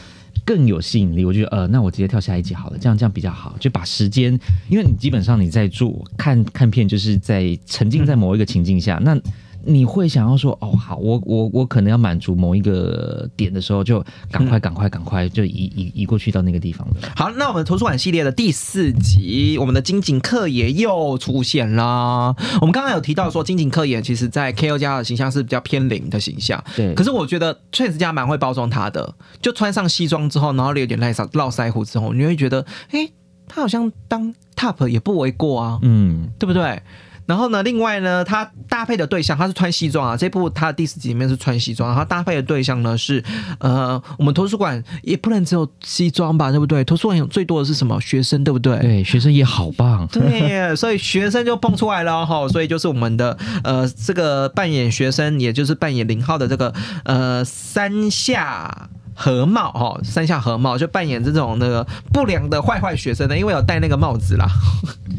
更有吸引力。我觉得，呃，那我直接跳下一集好了，这样这样比较好，就把时间，因为你基本上你在做看看片，就是在沉浸在某一个情境下，那。你会想要说哦好，我我我可能要满足某一个点的时候，就赶快赶快赶快就移移移过去到那个地方了。
好，那我们图书馆系列的第四集，我们的金井克也又出现啦。我们刚刚有提到说，金井克也其实在 KO 家的形象是比较偏零的形象，
对，
可是我觉得确实家蛮会包装他的，就穿上西装之后，然后有点赖上络腮胡之后，你会觉得，哎、他好像当 top 也不为过啊，
嗯，
对不对？然后呢，另外呢，他搭配的对象他是穿西装啊，这部他的第四集里面是穿西装，然后搭配的对象呢是呃，我们图书馆也不能只有西装吧，对不对？图书馆有最多的是什么学生，对不对？
对，学生也好棒。
对，所以学生就蹦出来了哈，所以就是我们的呃这个扮演学生，也就是扮演零号的这个呃三下和茂哈，山下和茂就扮演这种那个不良的坏坏学生的，因为有戴那个帽子啦，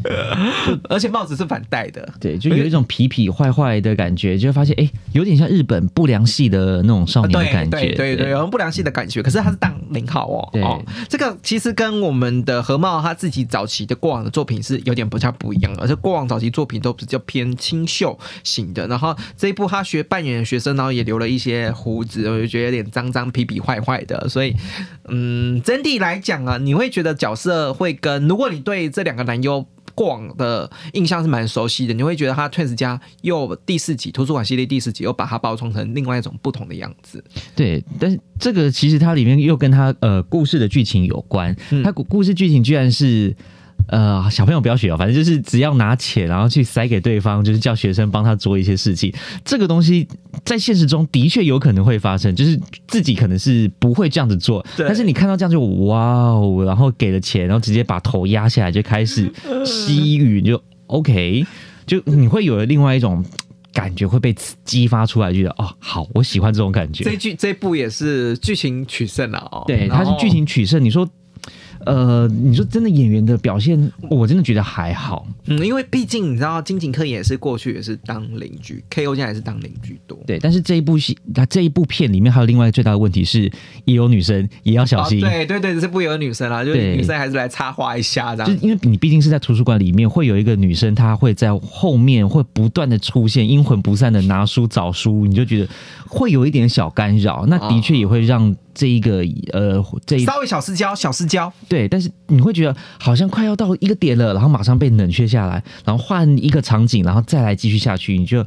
而且帽子是反戴的。
对，就有一种痞痞坏坏的感觉，就会发现哎，有点像日本不良系的那种少年的感觉，
对对对，有不良系的感觉。可是他是当零号哦，哦，这个其实跟我们的和茂他自己早期的过往的作品是有点不太不一样，而且过往早期作品都比较偏清秀型的。然后这一部他学扮演学生，然后也留了一些胡子，我就觉得有点脏脏痞痞坏坏的。所以，嗯，整体来讲啊，你会觉得角色会跟如果你对这两个男优。过往的印象是蛮熟悉的，你会觉得他 Twins 家又第四集图书馆系列第四集又把它包装成另外一种不同的样子。
对，但是这个其实它里面又跟他呃故事的剧情有关，它故故事剧情居然是。呃，小朋友不要学哦，反正就是只要拿钱，然后去塞给对方，就是叫学生帮他做一些事情。这个东西在现实中的确有可能会发生，就是自己可能是不会这样子做，但是你看到这样就哇哦，然后给了钱，然后直接把头压下来就开始 吸吮，就 OK，就你会有了另外一种感觉会被激发出来，觉得哦，好，我喜欢这种感觉。
这剧这部也是剧情取胜了哦，
对，它是剧情取胜。你说。呃，你说真的演员的表现，我真的觉得还好。
嗯，因为毕竟你知道金井克也是过去也是当邻居，K.O. 现在也是当邻居多。
对，但是这一部戏，它这一部片里面还有另外最大的问题是，也有女生，也要小心。
对对对，这部也有女生啦，就是女生还是来插花一下这样。
就因为你毕竟是在图书馆里面，会有一个女生，她会在后面会不断的出现，阴魂不散的拿书找书，你就觉得会有一点小干扰。那的确也会让。这一个呃，这
稍微小私交，小私交，
对，但是你会觉得好像快要到一个点了，然后马上被冷却下来，然后换一个场景，然后再来继续下去，你就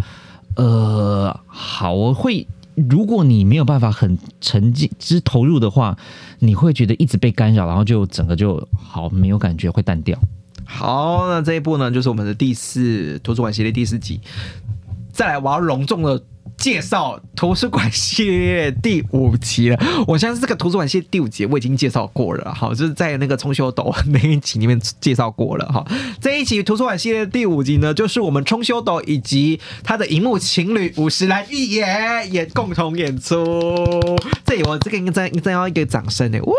呃，好，我会，如果你没有办法很沉浸之投入的话，你会觉得一直被干扰，然后就整个就好没有感觉，会淡掉。
好，那这一步呢，就是我们的第四图书馆系列第四集，再来，我要隆重的。介绍图书馆系列第五集了，我相信这个图书馆系列第五集我已经介绍过了，好，就是在那个冲修斗那一集里面介绍过了，哈。这一集图书馆系列第五集呢，就是我们冲修斗以及他的荧幕情侣五十岚预演演共同演出，这里我这个应该应该要一个掌声呢，呜！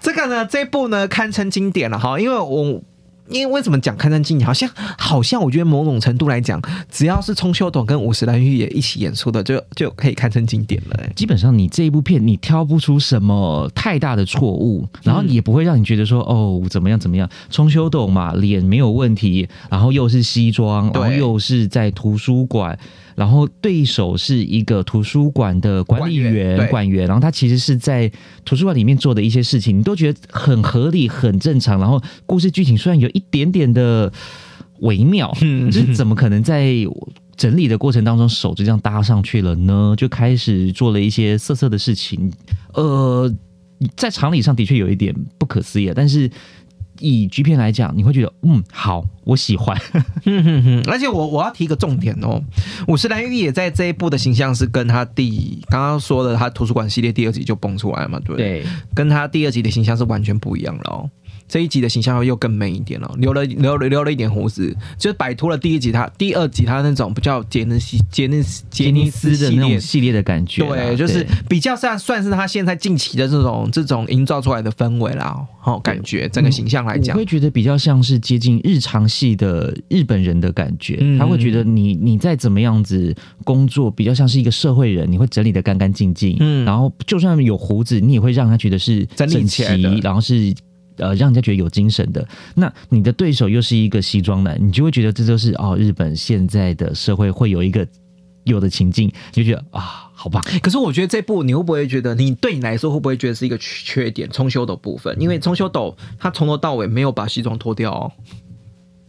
这个呢，这部呢堪称经典了，哈，因为我。因为为什么讲《堪称经》好像好像我觉得某种程度来讲，只要是冲修董跟五十岚裕也一起演出的，就就可以堪称经典了。
基本上你这一部片，你挑不出什么太大的错误，然后也不会让你觉得说哦怎么样怎么样。冲修董嘛，脸没有问题，然后又是西装，然后又是在图书馆。然后对手是一个图书馆的管理员、管员，然后他其实是在图书馆里面做的一些事情，你都觉得很合理、很正常。然后故事剧情虽然有一点点的微妙，就是怎么可能在整理的过程当中手就这样搭上去了呢？就开始做了一些色色的事情。呃，在常理上的确有一点不可思议，但是。以 G 片来讲，你会觉得嗯好，我喜欢。
而且我我要提一个重点哦，五十岚玉也在这一部的形象是跟他第刚刚说的他图书馆系列第二集就蹦出来嘛，对
对？
跟他第二集的形象是完全不一样了哦。这一集的形象又更美一点了，留了留了留了一点胡子，就摆脱了第一集他第二集他那种比较杰尼斯杰尼斯
杰尼斯的那种系列的感觉，
对，就是比较算算是他现在近期的这种这种营造出来的氛围啦，好感觉整个形象来讲，
我会觉得比较像是接近日常系的日本人的感觉，他会觉得你你再怎么样子工作，比较像是一个社会人，你会整理的干干净净，嗯，然后就算有胡子，你也会让他觉得是整齐，然后是。呃，让人家觉得有精神的，那你的对手又是一个西装男，你就会觉得这就是哦，日本现在的社会会有一个有的情境，就觉得啊，好棒。
可是我觉得这部你会不会觉得，你对你来说会不会觉得是一个缺点？重修的部分，因为重修斗他从头到尾没有把西装脱掉哦。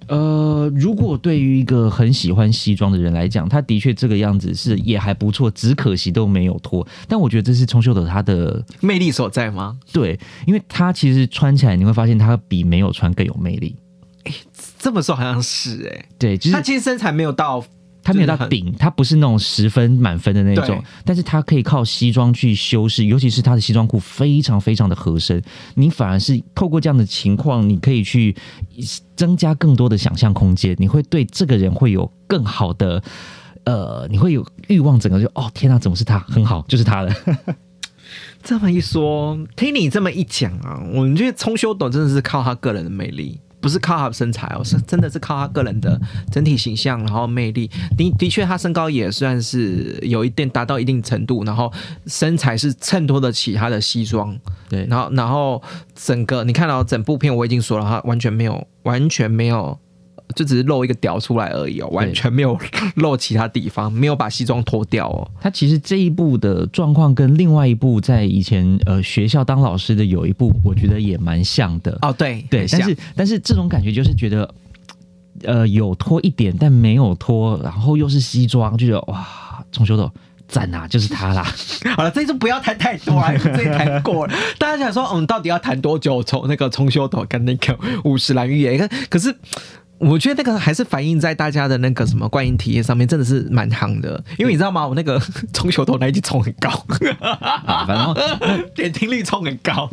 呃，如果对于一个很喜欢西装的人来讲，他的确这个样子是也还不错，只可惜都没有脱。但我觉得这是冲秀的他的
魅力所在吗？
对，因为他其实穿起来你会发现他比没有穿更有魅力。
哎，这么说好像是哎，
对，就是
他其实身材没有到。
他没有到顶，他不是那种十分满分的那种，但是他可以靠西装去修饰，尤其是他的西装裤非常非常的合身。你反而是透过这样的情况，你可以去增加更多的想象空间，你会对这个人会有更好的呃，你会有欲望，整个就哦天哪，怎么是他？很好，就是他了。
这么一说，听你这么一讲啊，我觉得冲修斗真的是靠他个人的魅力，不是靠他身材哦，是真的是靠他个人的整体形象，然后魅力。的的确，他身高也算是有一定达到一定程度，然后身材是衬托得起他的西装。
对，
然后然后整个你看到整部片，我已经说了，他完全没有完全没有。就只是露一个屌出来而已哦，完全没有露其他地方，没有把西装脱掉哦。
他其实这一部的状况跟另外一部在以前呃学校当老师的有一部，我觉得也蛮像的
哦。对
对，但是但是这种感觉就是觉得呃有脱一点，但没有脱，然后又是西装，就觉得哇，重修斗赞啊，就是他啦。
好了，这次不要谈太多了，这谈过了。大家想说，嗯，到底要谈多久？从那个重修斗跟那个五十蓝玉叶，可是。我觉得那个还是反映在大家的那个什么观影体验上面，真的是蛮夯的。因为你知道吗？我那个 冲球头那一集冲很高，
反正
点听力冲很高。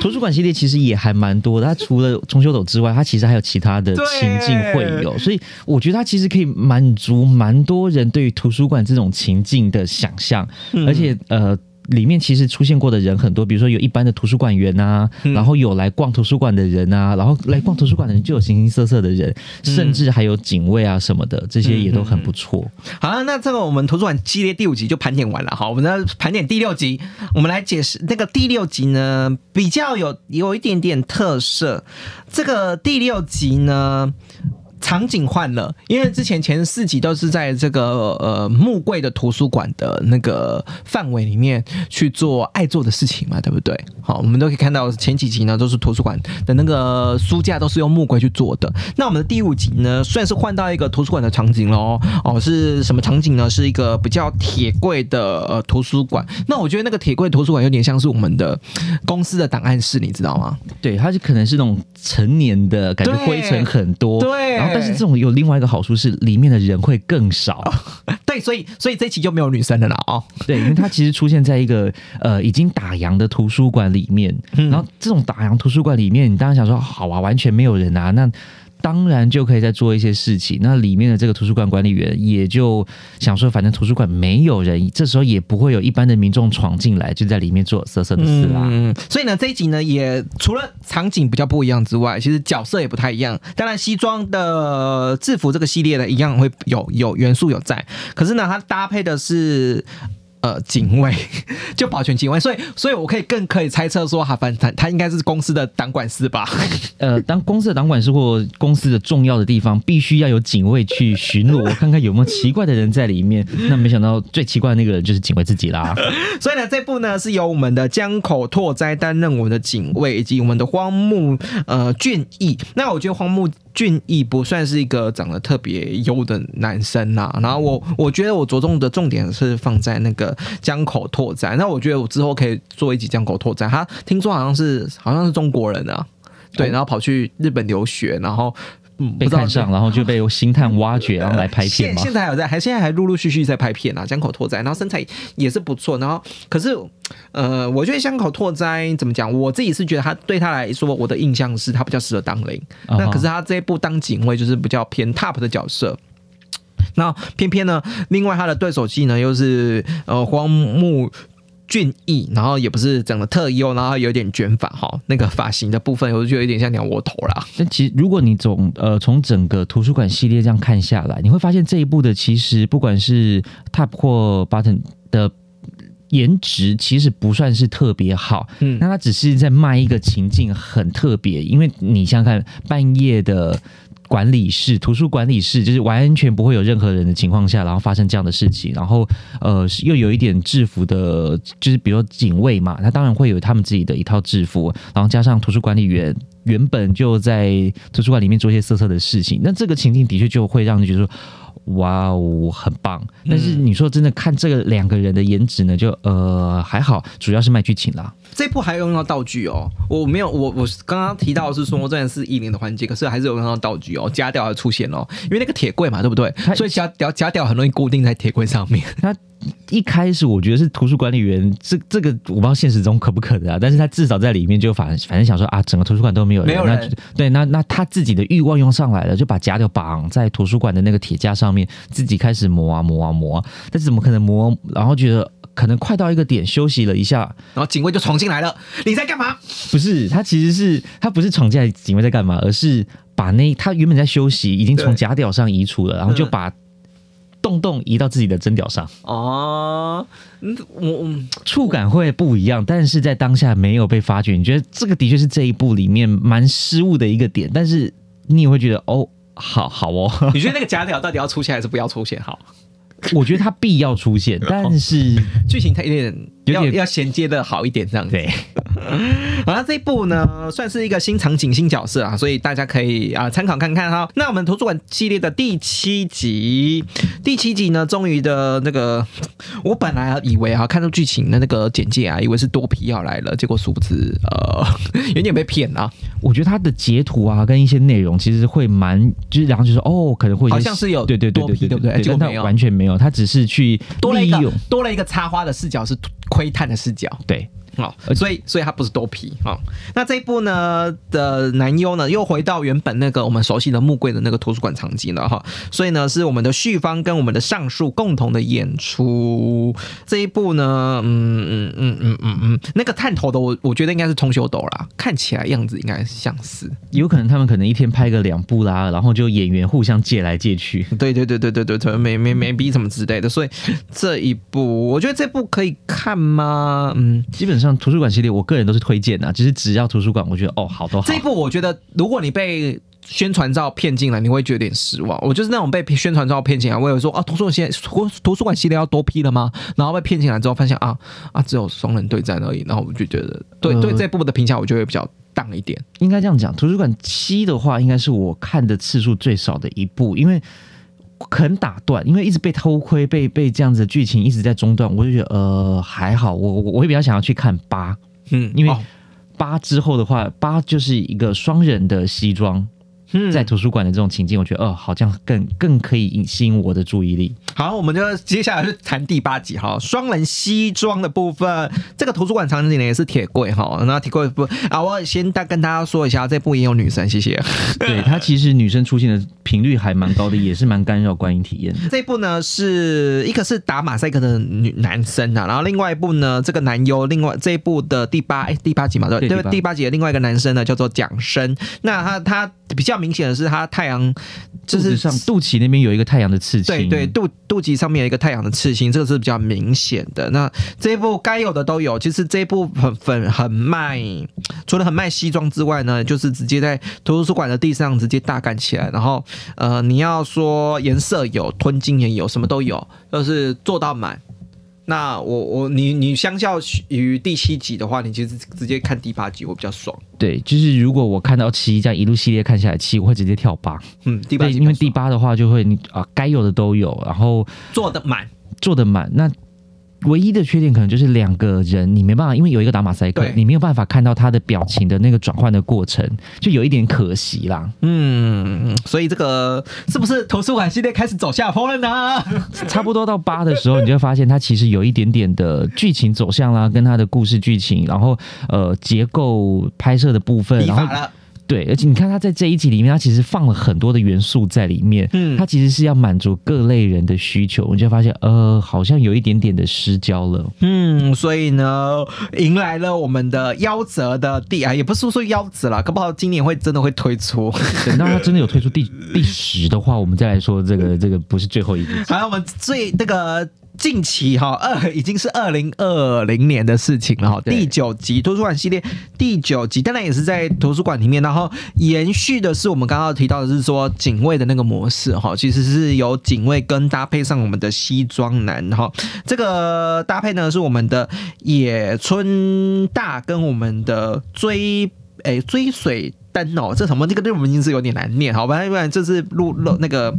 图书馆系列其实也还蛮多，它除了冲球头之外，它其实还有其他的情境会有，所以我觉得它其实可以满足蛮多人对于图书馆这种情境的想象，而且呃。里面其实出现过的人很多，比如说有一般的图书馆员啊，然后有来逛图书馆的人啊，然后来逛图书馆的人就有形形色色的人，甚至还有警卫啊什么的，这些也都很不错。
好了，那这个我们图书馆系列第五集就盘点完了，好，我们再盘点第六集，我们来解释那个第六集呢比较有有一点点特色，这个第六集呢。场景换了，因为之前前四集都是在这个呃木柜的图书馆的那个范围里面去做爱做的事情嘛，对不对？好，我们都可以看到前几集呢都是图书馆的那个书架都是用木柜去做的。那我们的第五集呢，算是换到一个图书馆的场景喽。哦，是什么场景呢？是一个比较铁柜的呃图书馆。那我觉得那个铁柜图书馆有点像是我们的公司的档案室，你知道吗？
对，它是可能是那种成年的感觉，灰尘很多。
对。
但是这种有另外一个好处是，里面的人会更少。
对，所以所以这期就没有女生的了哦。
对，因为它其实出现在一个呃已经打烊的图书馆里面，然后这种打烊图书馆里面，你当然想说好啊，完全没有人啊，那。当然就可以再做一些事情。那里面的这个图书馆管理员也就想说，反正图书馆没有人，这时候也不会有一般的民众闯进来，就在里面做色色的事啦。
嗯，所以呢，这一集呢，也除了场景比较不一样之外，其实角色也不太一样。当然，西装的制服这个系列呢，一样会有有元素有在，可是呢，它搭配的是。呃，警卫 就保全警卫，所以，所以我可以更可以猜测说，哈，反正他他应该是公司的党管事吧？
呃，当公司的党管事或公司的重要的地方，必须要有警卫去巡逻，看看有没有奇怪的人在里面。那没想到最奇怪的那个人就是警卫自己啦。
所以呢，这部呢是由我们的江口拓哉担任我们的警卫，以及我们的荒木呃俊义。那我觉得荒木。俊逸不算是一个长得特别优的男生呐，然后我我觉得我着重的重点是放在那个江口拓哉，那我觉得我之后可以做一集江口拓哉，他听说好像是好像是中国人啊，对，然后跑去日本留学，然后。
被看上，然后就被星探挖掘，然后来拍片
现现在还有在，还现在还陆陆续续在拍片啊。江口拓哉，然后身材也是不错。然后，可是，呃，我觉得江口拓哉怎么讲？我自己是觉得他对他来说，我的印象是他比较适合当零。那可是他这一部当警卫就是比较偏 top 的角色。那偏偏呢，另外他的对手戏呢又是呃荒木。俊逸，然后也不是整得特优，然后有点卷发哈，那个发型的部分，我就觉得有点像鸟窝头啦。
但其实如果你从呃从整个图书馆系列这样看下来，你会发现这一部的其实不管是 Top 或 Button 的颜值，其实不算是特别好。嗯，那他只是在卖一个情境很特别，因为你想想看半夜的。管理室、图书管理室，就是完全不会有任何人的情况下，然后发生这样的事情，然后呃，又有一点制服的，就是比如警卫嘛，他当然会有他们自己的一套制服，然后加上图书管理员原本就在图书馆里面做一些色色的事情，那这个情境的确就会让你觉得说。哇哦，很棒！但是你说真的看这个两个人的颜值呢，就呃还好，主要是卖剧情啦。
这部还有用到道具哦，我没有，我我刚刚提到是说这是一零的环节，可是还是有用到道具哦，假屌的出现哦，因为那个铁柜嘛，对不对？所以假屌假屌很容易固定在铁柜上面。
它一开始我觉得是图书管理员，这这个我不知道现实中可不可能啊，但是他至少在里面就反反正想说啊，整个图书馆都没有人，
没有人
那对，那那他自己的欲望用上来了，就把夹屌绑在图书馆的那个铁架上面，自己开始磨啊磨啊磨啊，但是怎么可能磨？然后觉得可能快到一个点，休息了一下，
然后警卫就闯进来了，你在干嘛？
不是，他其实是他不是闯进来警卫在干嘛，而是把那他原本在休息，已经从
对
夹屌上移除了，然后就
嗯
把洞洞移到自己的针脚上。
哦，嗯，我我
触感会不一样，但是在当下没有被发觉。你觉得这个的确是这一部里面蛮失误的一个点，但是你也会觉得哦，好好哦，
你觉得那个假条到底要出现还是不要出现好？
我觉得它必要出现，但是
剧情它有点要要衔接的好一点，这样子。
对，
好，那这一部呢，算是一个新场景、新角色啊，所以大家可以啊参考看看哈。那我们图书馆系列的第七集，第七集呢，终于的那个，我本来以为啊，看到剧情的那个简介啊，以为是多皮要来了，结果殊不知，呃，有点被骗啊，
我觉得它的截图啊跟一些内容其实会蛮，就是然后就说哦，可能会
好像是有
对对对
多皮
对
对？不对结果
但
没有。
完全没有，他只是去
多了一个多了一个插花的视角，是窥探的视角。
对。
哦，所以所以他不是多皮哦。那这一部呢的男优呢，又回到原本那个我们熟悉的木柜的那个图书馆场景了哈。所以呢，是我们的旭芳跟我们的上树共同的演出。这一部呢，嗯嗯嗯嗯嗯嗯，那个探头的我我觉得应该是通修斗啦，看起来样子应该像是。
有可能他们可能一天拍个两部啦，然后就演员互相借来借去。
对对对对对对对，没没没逼什么之类的，所以这一部我觉得这部可以看吗？嗯，
基本上图书馆系列，我个人都是推荐的，就是只要图书馆，我觉得哦好多好
这一。部我觉得，如果你被宣传照骗进来，你会觉得有点失望。我就是那种被宣传照骗进来，我有说啊，图书馆系列图图书馆系列要多批了吗？然后被骗进来之后，发现啊啊，只有双人对战而已，然后我就觉得，对、
呃
对这部的评价，我就会比较淡一点。
应该这样讲，图书馆七的话，应该是我看的次数最少的一部，因为很打断，因为一直被偷窥，被被这样子的剧情一直在中断，我就觉得呃还好，我我我会比较想要去看八，
嗯，
因为
哦。
八之后的话，八就是一个双人的西装，
嗯
在图书馆的这种情境，我觉得哦好像更更可以引吸引我的注意力。
好，我们就接下来是谈第八集哈，双人西装的部分。这个图书馆场景呢也是铁柜哈，那铁柜不啊，我先大跟大家说一下，这部也有女生，谢谢。
对 它其实女生出现的频率还蛮高的，也是蛮干扰观影体验的。
这一部呢是一个是打马赛克的女男生啊，然后另外一部呢这个男优，另外这一部的第八哎第八集嘛对对
第八
集的另外一个男生呢叫做蒋生，那他他比较明显的是它太阳就是
肚上肚脐那边有一个太阳的刺青，
对对，肚肚脐上面有一个太阳的刺青，这个是比较明显的。那这一部该有的都有，其实这一部很粉很卖，除了很卖西装之外呢，就是直接在图书馆的地上直接大干起来。然后呃，你要说颜色有，吞金也有，什么都有，就是做到满。那我我你你相较于第七集的话，你其实直接看第八集会比较爽。
对，就是如果我看到七这样一路系列看下来，七我会直接跳八。
嗯，第八
对，
集
因为第八的话就会你啊该有的都有，然后
做的满，
做的满。那唯一的缺点可能就是两个人你没办法，因为有一个打马赛克，你没有办法看到他的表情的那个转换的过程，就有一点可惜啦。
嗯，所以这个是不是图书馆系列开始走下坡了呢？
差不多到八的时候，你就会发现它其实有一点点的剧情走向啦，跟它的故事剧情，然后呃结构拍摄的部分，然后对，而且你看他在这一集里面，他其实放了很多的元素在里面，
嗯
他其实是要满足各类人的需求，你就发现呃好像有一点点的失焦了。
嗯，所以呢，迎来了我们的夭折的第啊，也不是说夭折了，搞不好今年会真的会推出。
等到他真的有推出第第十的话，我们再来说这个 这个不是最后一集。
还有我们最那个近期哈二已经是二零二零年的事情了哈，第九集图书馆系列第九集，当然也是在图书馆里面，然后延续的是我们刚刚提到的是说警卫的那个模式哈，其实是由警卫跟搭配上我们的西装男哈，这个搭配呢是我们的野村大跟我们的追诶追水灯哦，这什么？这个日文名字有点难念，好吧，不然这是录录那个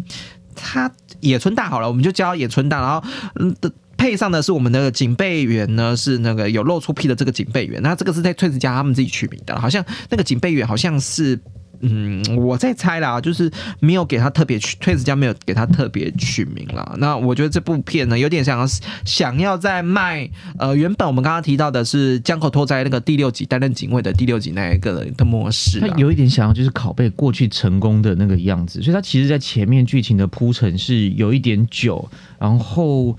他野村大好了，我们就叫野村大，然后嗯的。配上的是我们的警备员呢，是那个有露出屁的这个警备员，那这个是在翠子家他们自己取名的，好像那个警备员好像是嗯，我在猜啦，就是没有给他特别取，退子家没有给他特别取名啦。那我觉得这部片呢，有点想要想要在卖呃，原本我们刚刚提到的是江口拓哉那个第六集担任警卫的第六集那一个的模式啊，
他有一点想要就是拷贝过去成功的那个样子，所以他其实在前面剧情的铺陈是有一点久，然后。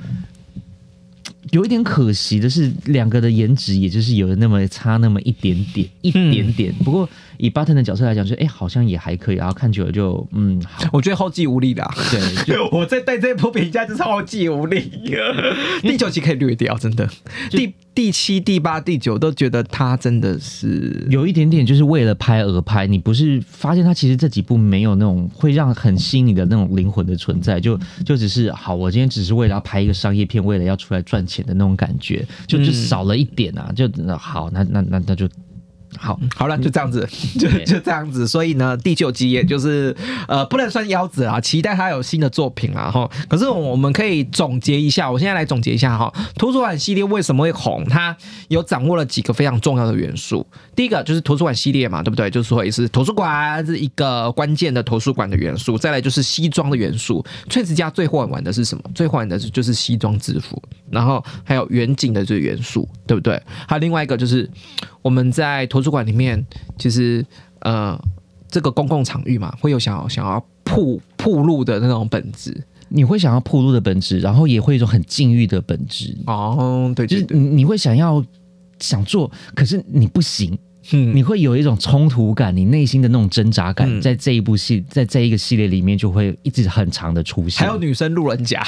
有一点可惜的是，两个的颜值也就是有那么差那么一点点，一点点。不过以 Button 的角色来讲，就哎、好像也还可以，然后看久了就嗯，好，
我觉得后继无力啦。
对，就
我在对这部评价就是后继无力。第九集可以略掉，真的。第第七、第八、第九都觉得他真的是
有一点点就是为了拍而拍。你不是发现他其实这几部没有那种会让很吸引你的那种灵魂的存在，就就只是好，我今天只是为了要拍一个商业片，为了要出来赚钱的那种感觉，就就少了一点啊。就好，那那那那就。好，
好了，就这样子，就就这样子。所以呢，第九集也就是呃，不能算腰子啊，期待他有新的作品啊哈。可是我们可以总结一下，我现在来总结一下哈，图书馆系列为什么会红？它有掌握了几个非常重要的元素。第一个就是图书馆系列嘛，对不对？就是说也是图书馆是一个关键的图书馆的元素。再来就是西装的元素，翠子家最会玩的是什么？最会玩的是就是西装制服，然后还有远景的这个元素，对不对？还有另外一个就是我们在图书馆里面，其实呃，这个公共场域嘛，会有想要想要铺铺路的那种本质。
你会想要铺路的本质，然后也会一种很禁欲的本质，
哦，对，
就是你你会想要想做，可是你不行，
嗯
你会有一种冲突感，你内心的那种挣扎感，
嗯
在这一部戏，在这一个系列里面就会一直很长的出现。
还有女生路人甲，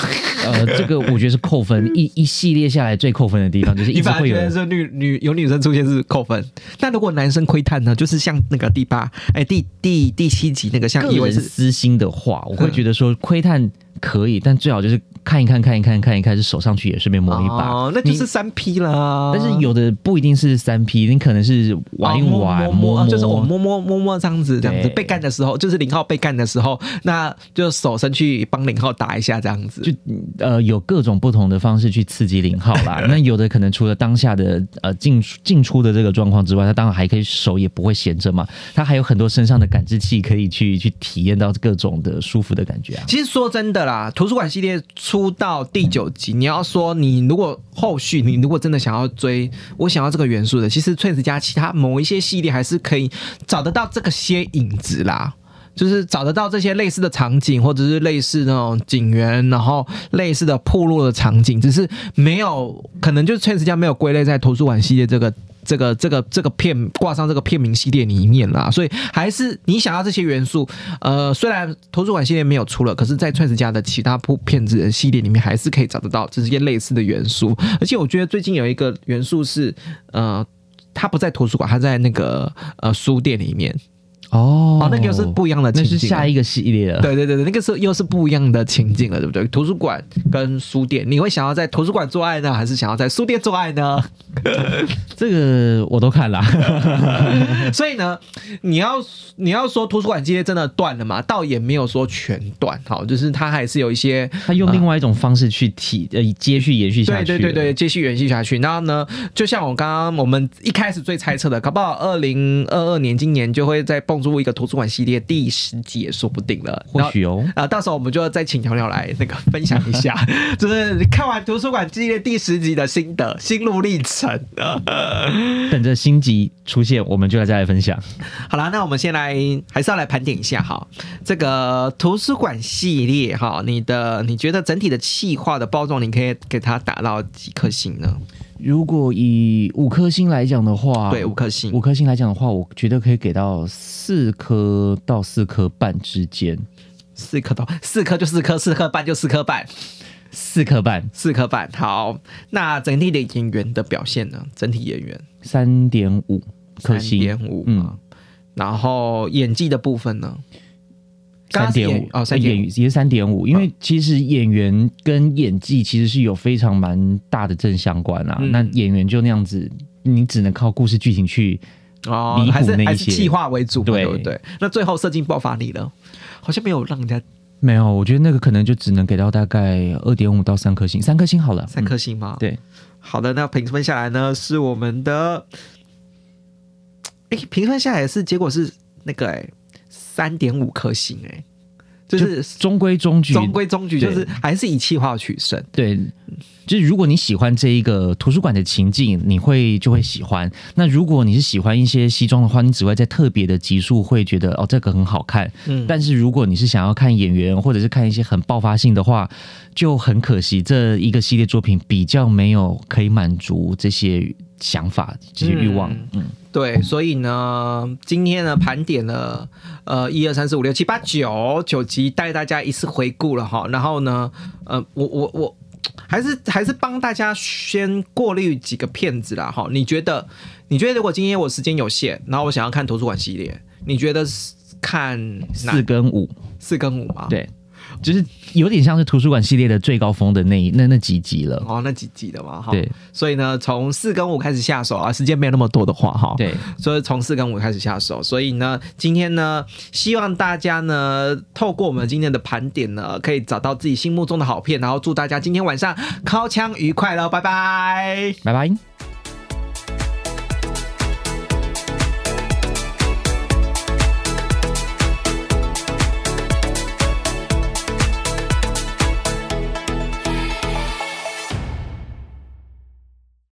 呃，这个我觉得是扣分，一一系列下来最扣分的地方就是一
一
直会有
女女有女生出现是扣分，那如果男生窥探呢？就是像那个第八哎第第第七集那个像
个人
以为是
私心的话，我会
嗯
觉得说窥探可以，但最好就是看一看，看一看，看一看，是手上去也顺便摸一把。
哦，那就是三 P 啦。
但是有的不一定是三 P，你可能是玩一玩，
摸，就是我摸摸摸摸这样子，这样子被干的时候，就是零号被干的时候，那就手伸去帮零号打一下，这样子。
就呃有各种不同的方式去刺激零号啦。那有的可能除了当下的呃进进出的这个状况之外，他当然还可以手也不会闲着嘛，他还有很多身上的感知器可以去去体验到各种的舒服的感觉啊。
其实说真的啦，图书馆系列出到第九集，你要说你如果后续你如果真的想要追，我想要这个元素的，其实翠子家其他某一些系列还是可以找得到这个些影子啦。就是找得到这些类似的场景，或者是类似那种警员，然后类似的铺路的场景，只是没有可能就是翠子家没有归类在图书馆系列这个这个这个这个片挂上这个片名系列里面啦，所以还是你想要这些元素，呃，虽然图书馆系列没有出了，可是，在串子家的其他铺片子的系列里面，还是可以找得到这些类似的元素。而且我觉得最近有一个元素是，呃，它不在图书馆，它在那个呃书店里面。
哦
哦，那个又是不一样的情
那
境了，
是下一个系列了。
对对对对，那个是又是不一样的情境了，对不对？图书馆跟书店，你会想要在图书馆做爱呢，还是想要在书店做爱呢？
这个我都看了。
所以呢，你要你要说图书馆系列真的断了嘛？倒也没有说全断，好，就是它还是有一些
他用另外一种方式去体呃接续延续下去。
对对对对，继续延续下去。然后呢，就像我刚刚我们一开始最猜测的，搞不好二零二二年今年就会再蹦出一个图书馆系列第十集也说不定了。
或许哦。
啊、到时候我们就再请鸟鸟来那个分享一下，就是看完图书馆系列第十集的心得、心路历程。
等着新集出现，我们就来再来分享。
好啦，那我们先来还是要来盘点一下哈，这个图书馆系列哈，你的你觉得整体的气化的包装，你可以给它打到几颗星呢？
如果以五颗星来讲的话，
对，五颗星
五。颗星来讲的话，我觉得可以给到四颗到四颗半之间，
四颗到四颗就四颗，四颗半就四颗半，
四颗半，
四颗半。好，那整体的演员的表现呢？整体演员
三点五颗
三
星，
点五
嗯。
然后演技的部分呢？
三点五
哦，三点
演也是三点五，因为其实演员跟演技其实是有非常蛮大的正相关啊。
嗯
那演员就那样子，你只能靠故事剧情去
哦还是
那一些
还是气化为主，
对
对不对？那最后射精爆发力了，好像没有让人家
没有，我觉得那个可能就只能给到大概二点五到三颗星，三颗星好了，
三颗
嗯
星吗？
对，
好的，那评分下来呢，是我们的，哎，评分下来是结果是那个哎三点五颗星，哎，就是
中规中矩，
中规中矩，就是还是以气化取胜。
对，就是如果你喜欢这一个图书馆的情境，你会就会喜欢。那如果你是喜欢一些西装的话，你只会在特别的集数会觉得哦这个很好看。
嗯，
但是如果你是想要看演员或者是看一些很爆发性的话，就很可惜这一个系列作品比较没有可以满足这些想法、这些欲望。嗯，
对，所以呢，今天呢盘点了呃一二三四五六七八九九集，带大家一次回顾了哈。然后呢，呃，我我我还是 还是帮大家先过滤几个片子啦哈。你觉得？你觉得如果今天我时间有限，然后我想要看图书馆系列，你觉得是看
四跟五，
四跟五吗？。
对，就是有点像是图书馆系列的最高峰的那一那那几集了。
哦，那几集的嘛，哈，
对
所以呢，从四跟五开始下手啊，时间没有那么多的话，哈，
对，
所以从四跟五开始下手。所以呢，今天呢，希望大家呢，透过我们今天的盘点呢，可以找到自己心目中的好片，然后祝大家今天晚上敲枪愉快了，拜拜。
拜拜。